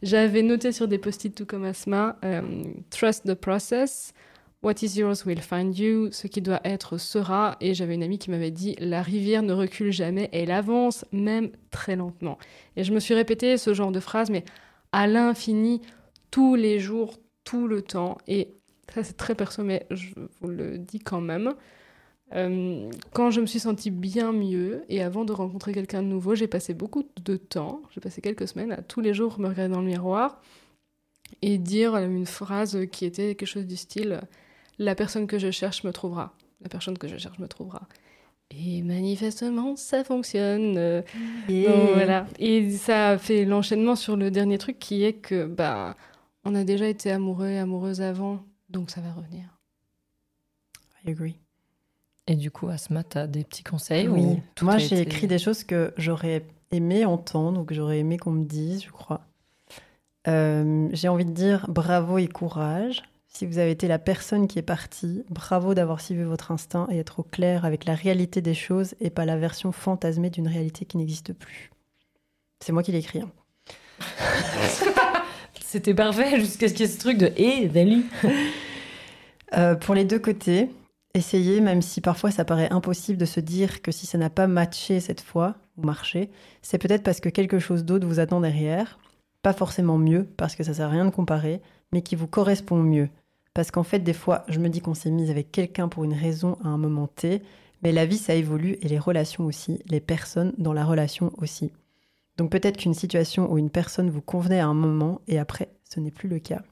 J'avais noté sur des post-it tout comme Asma, euh, Trust the process, What is yours will find you, ce qui doit être sera. Et j'avais une amie qui m'avait dit, la rivière ne recule jamais, elle avance, même très lentement. Et je me suis répété ce genre de phrase, mais à l'infini, tous les jours, tout le temps. Et ça c'est très perso, mais je vous le dis quand même. Euh, quand je me suis sentie bien mieux et avant de rencontrer quelqu'un de nouveau, j'ai passé beaucoup de temps, j'ai passé quelques semaines à tous les jours me regarder dans le miroir et dire une phrase qui était quelque chose du style La personne que je cherche me trouvera. La personne que je cherche me trouvera. Et manifestement, ça fonctionne. voilà. Et ça a fait l'enchaînement sur le dernier truc qui est que bah, on a déjà été amoureux et amoureuse avant donc ça va revenir. I agree. Et du coup, Asma, tu as des petits conseils Oui, moi j'ai écrit des choses que j'aurais aimé entendre ou que j'aurais aimé qu'on me dise, je crois. Euh, j'ai envie de dire bravo et courage. Si vous avez été la personne qui est partie, bravo d'avoir suivi votre instinct et être au clair avec la réalité des choses et pas la version fantasmée d'une réalité qui n'existe plus. C'est moi qui l'ai écrit. Hein. C'était parfait jusqu'à ce qu'il y ait ce truc de hé, hey, euh, pour les deux côtés, essayez, même si parfois ça paraît impossible de se dire que si ça n'a pas matché cette fois, ou marché, c'est peut-être parce que quelque chose d'autre vous attend derrière. Pas forcément mieux, parce que ça sert à rien de comparer, mais qui vous correspond mieux. Parce qu'en fait, des fois, je me dis qu'on s'est mis avec quelqu'un pour une raison à un moment T, mais la vie, ça évolue et les relations aussi, les personnes dans la relation aussi. Donc peut-être qu'une situation où une personne vous convenait à un moment et après, ce n'est plus le cas.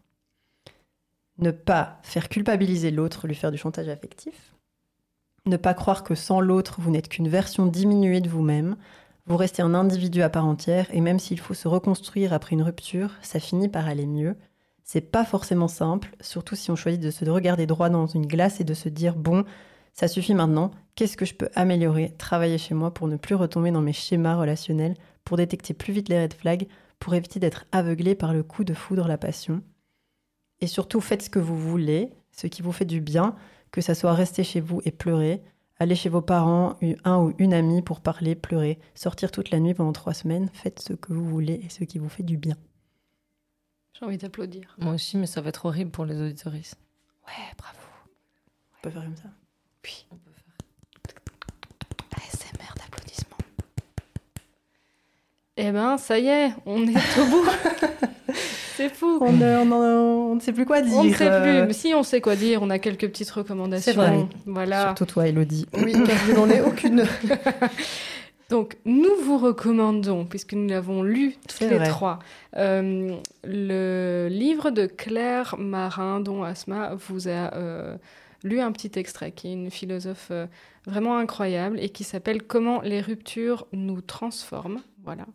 Ne pas faire culpabiliser l'autre, lui faire du chantage affectif. Ne pas croire que sans l'autre, vous n'êtes qu'une version diminuée de vous-même. Vous restez un individu à part entière et même s'il faut se reconstruire après une rupture, ça finit par aller mieux. C'est pas forcément simple, surtout si on choisit de se regarder droit dans une glace et de se dire bon, ça suffit maintenant, qu'est-ce que je peux améliorer, travailler chez moi pour ne plus retomber dans mes schémas relationnels, pour détecter plus vite les red flags, pour éviter d'être aveuglé par le coup de foudre, la passion. Et surtout, faites ce que vous voulez, ce qui vous fait du bien, que ça soit rester chez vous et pleurer, aller chez vos parents, un ou une amie pour parler, pleurer, sortir toute la nuit pendant trois semaines, faites ce que vous voulez et ce qui vous fait du bien. J'ai envie d'applaudir. Moi aussi, mais ça va être horrible pour les auditoristes. Ouais, bravo. On peut faire comme ça. Oui. On peut faire. ASMR d'applaudissements. Eh ben, ça y est, on est au bout. C'est fou. On, ne sait plus quoi dire. On ne sait plus. Mais si, on sait quoi dire. On a quelques petites recommandations. C'est vrai. Voilà. Surtout toi, Elodie. Oui, car je n'en ai aucune. Donc, nous vous recommandons, puisque nous l'avons lu tous les trois, euh, le livre de Claire Marin, dont Asma vous a euh, lu un petit extrait, qui est une philosophe vraiment incroyable et qui s'appelle Comment les ruptures nous transforment. Voilà.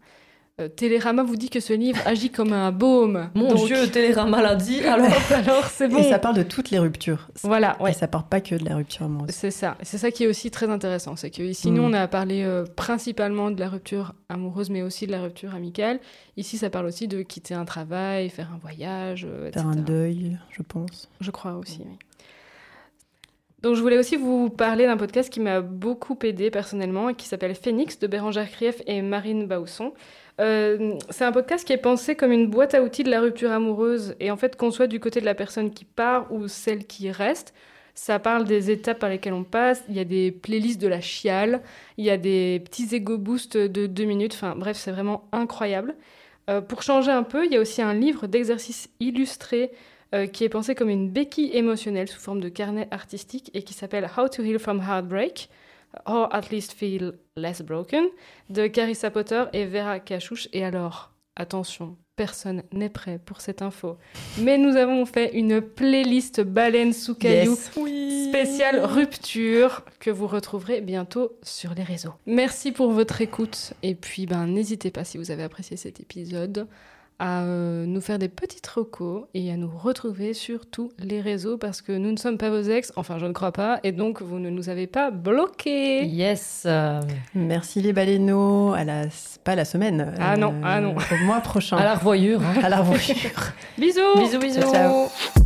Euh, Télérama vous dit que ce livre agit comme un baume. Mon Dieu, Télérama l'a dit, alors, alors c'est bon. Et ça parle de toutes les ruptures. Voilà, ouais. Et ça parle pas que de la rupture amoureuse. C'est ça. C'est ça qui est aussi très intéressant. C'est que ici, nous, mm. on a parlé euh, principalement de la rupture amoureuse, mais aussi de la rupture amicale. Ici, ça parle aussi de quitter un travail, faire un voyage, etc. Faire un deuil, je pense. Je crois aussi, oui. Donc je voulais aussi vous parler d'un podcast qui m'a beaucoup aidé personnellement et qui s'appelle Phoenix de Bérangère Krief et Marine Bausson. Euh, c'est un podcast qui est pensé comme une boîte à outils de la rupture amoureuse et en fait qu'on soit du côté de la personne qui part ou celle qui reste. Ça parle des étapes par lesquelles on passe. Il y a des playlists de la chiale. Il y a des petits ego boosts de deux minutes. Enfin bref, c'est vraiment incroyable. Euh, pour changer un peu, il y a aussi un livre d'exercices illustrés euh, qui est pensé comme une béquille émotionnelle sous forme de carnet artistique et qui s'appelle How to Heal from Heartbreak, or at least feel less broken, de Carissa Potter et Vera Cachouche. Et alors, attention, personne n'est prêt pour cette info. Mais nous avons fait une playlist baleine sous caillou spéciale rupture que vous retrouverez bientôt sur les réseaux. Merci pour votre écoute et puis ben n'hésitez pas si vous avez apprécié cet épisode à euh, nous faire des petites recos et à nous retrouver sur tous les réseaux parce que nous ne sommes pas vos ex, enfin je ne crois pas, et donc vous ne nous avez pas bloqués. Yes. Merci les baleineaux, à la... pas la semaine. Ah non, ah non. Au mois prochain. À la revoyure. À la revoyure. bisous. Bisous, bisous. Ciao, ciao.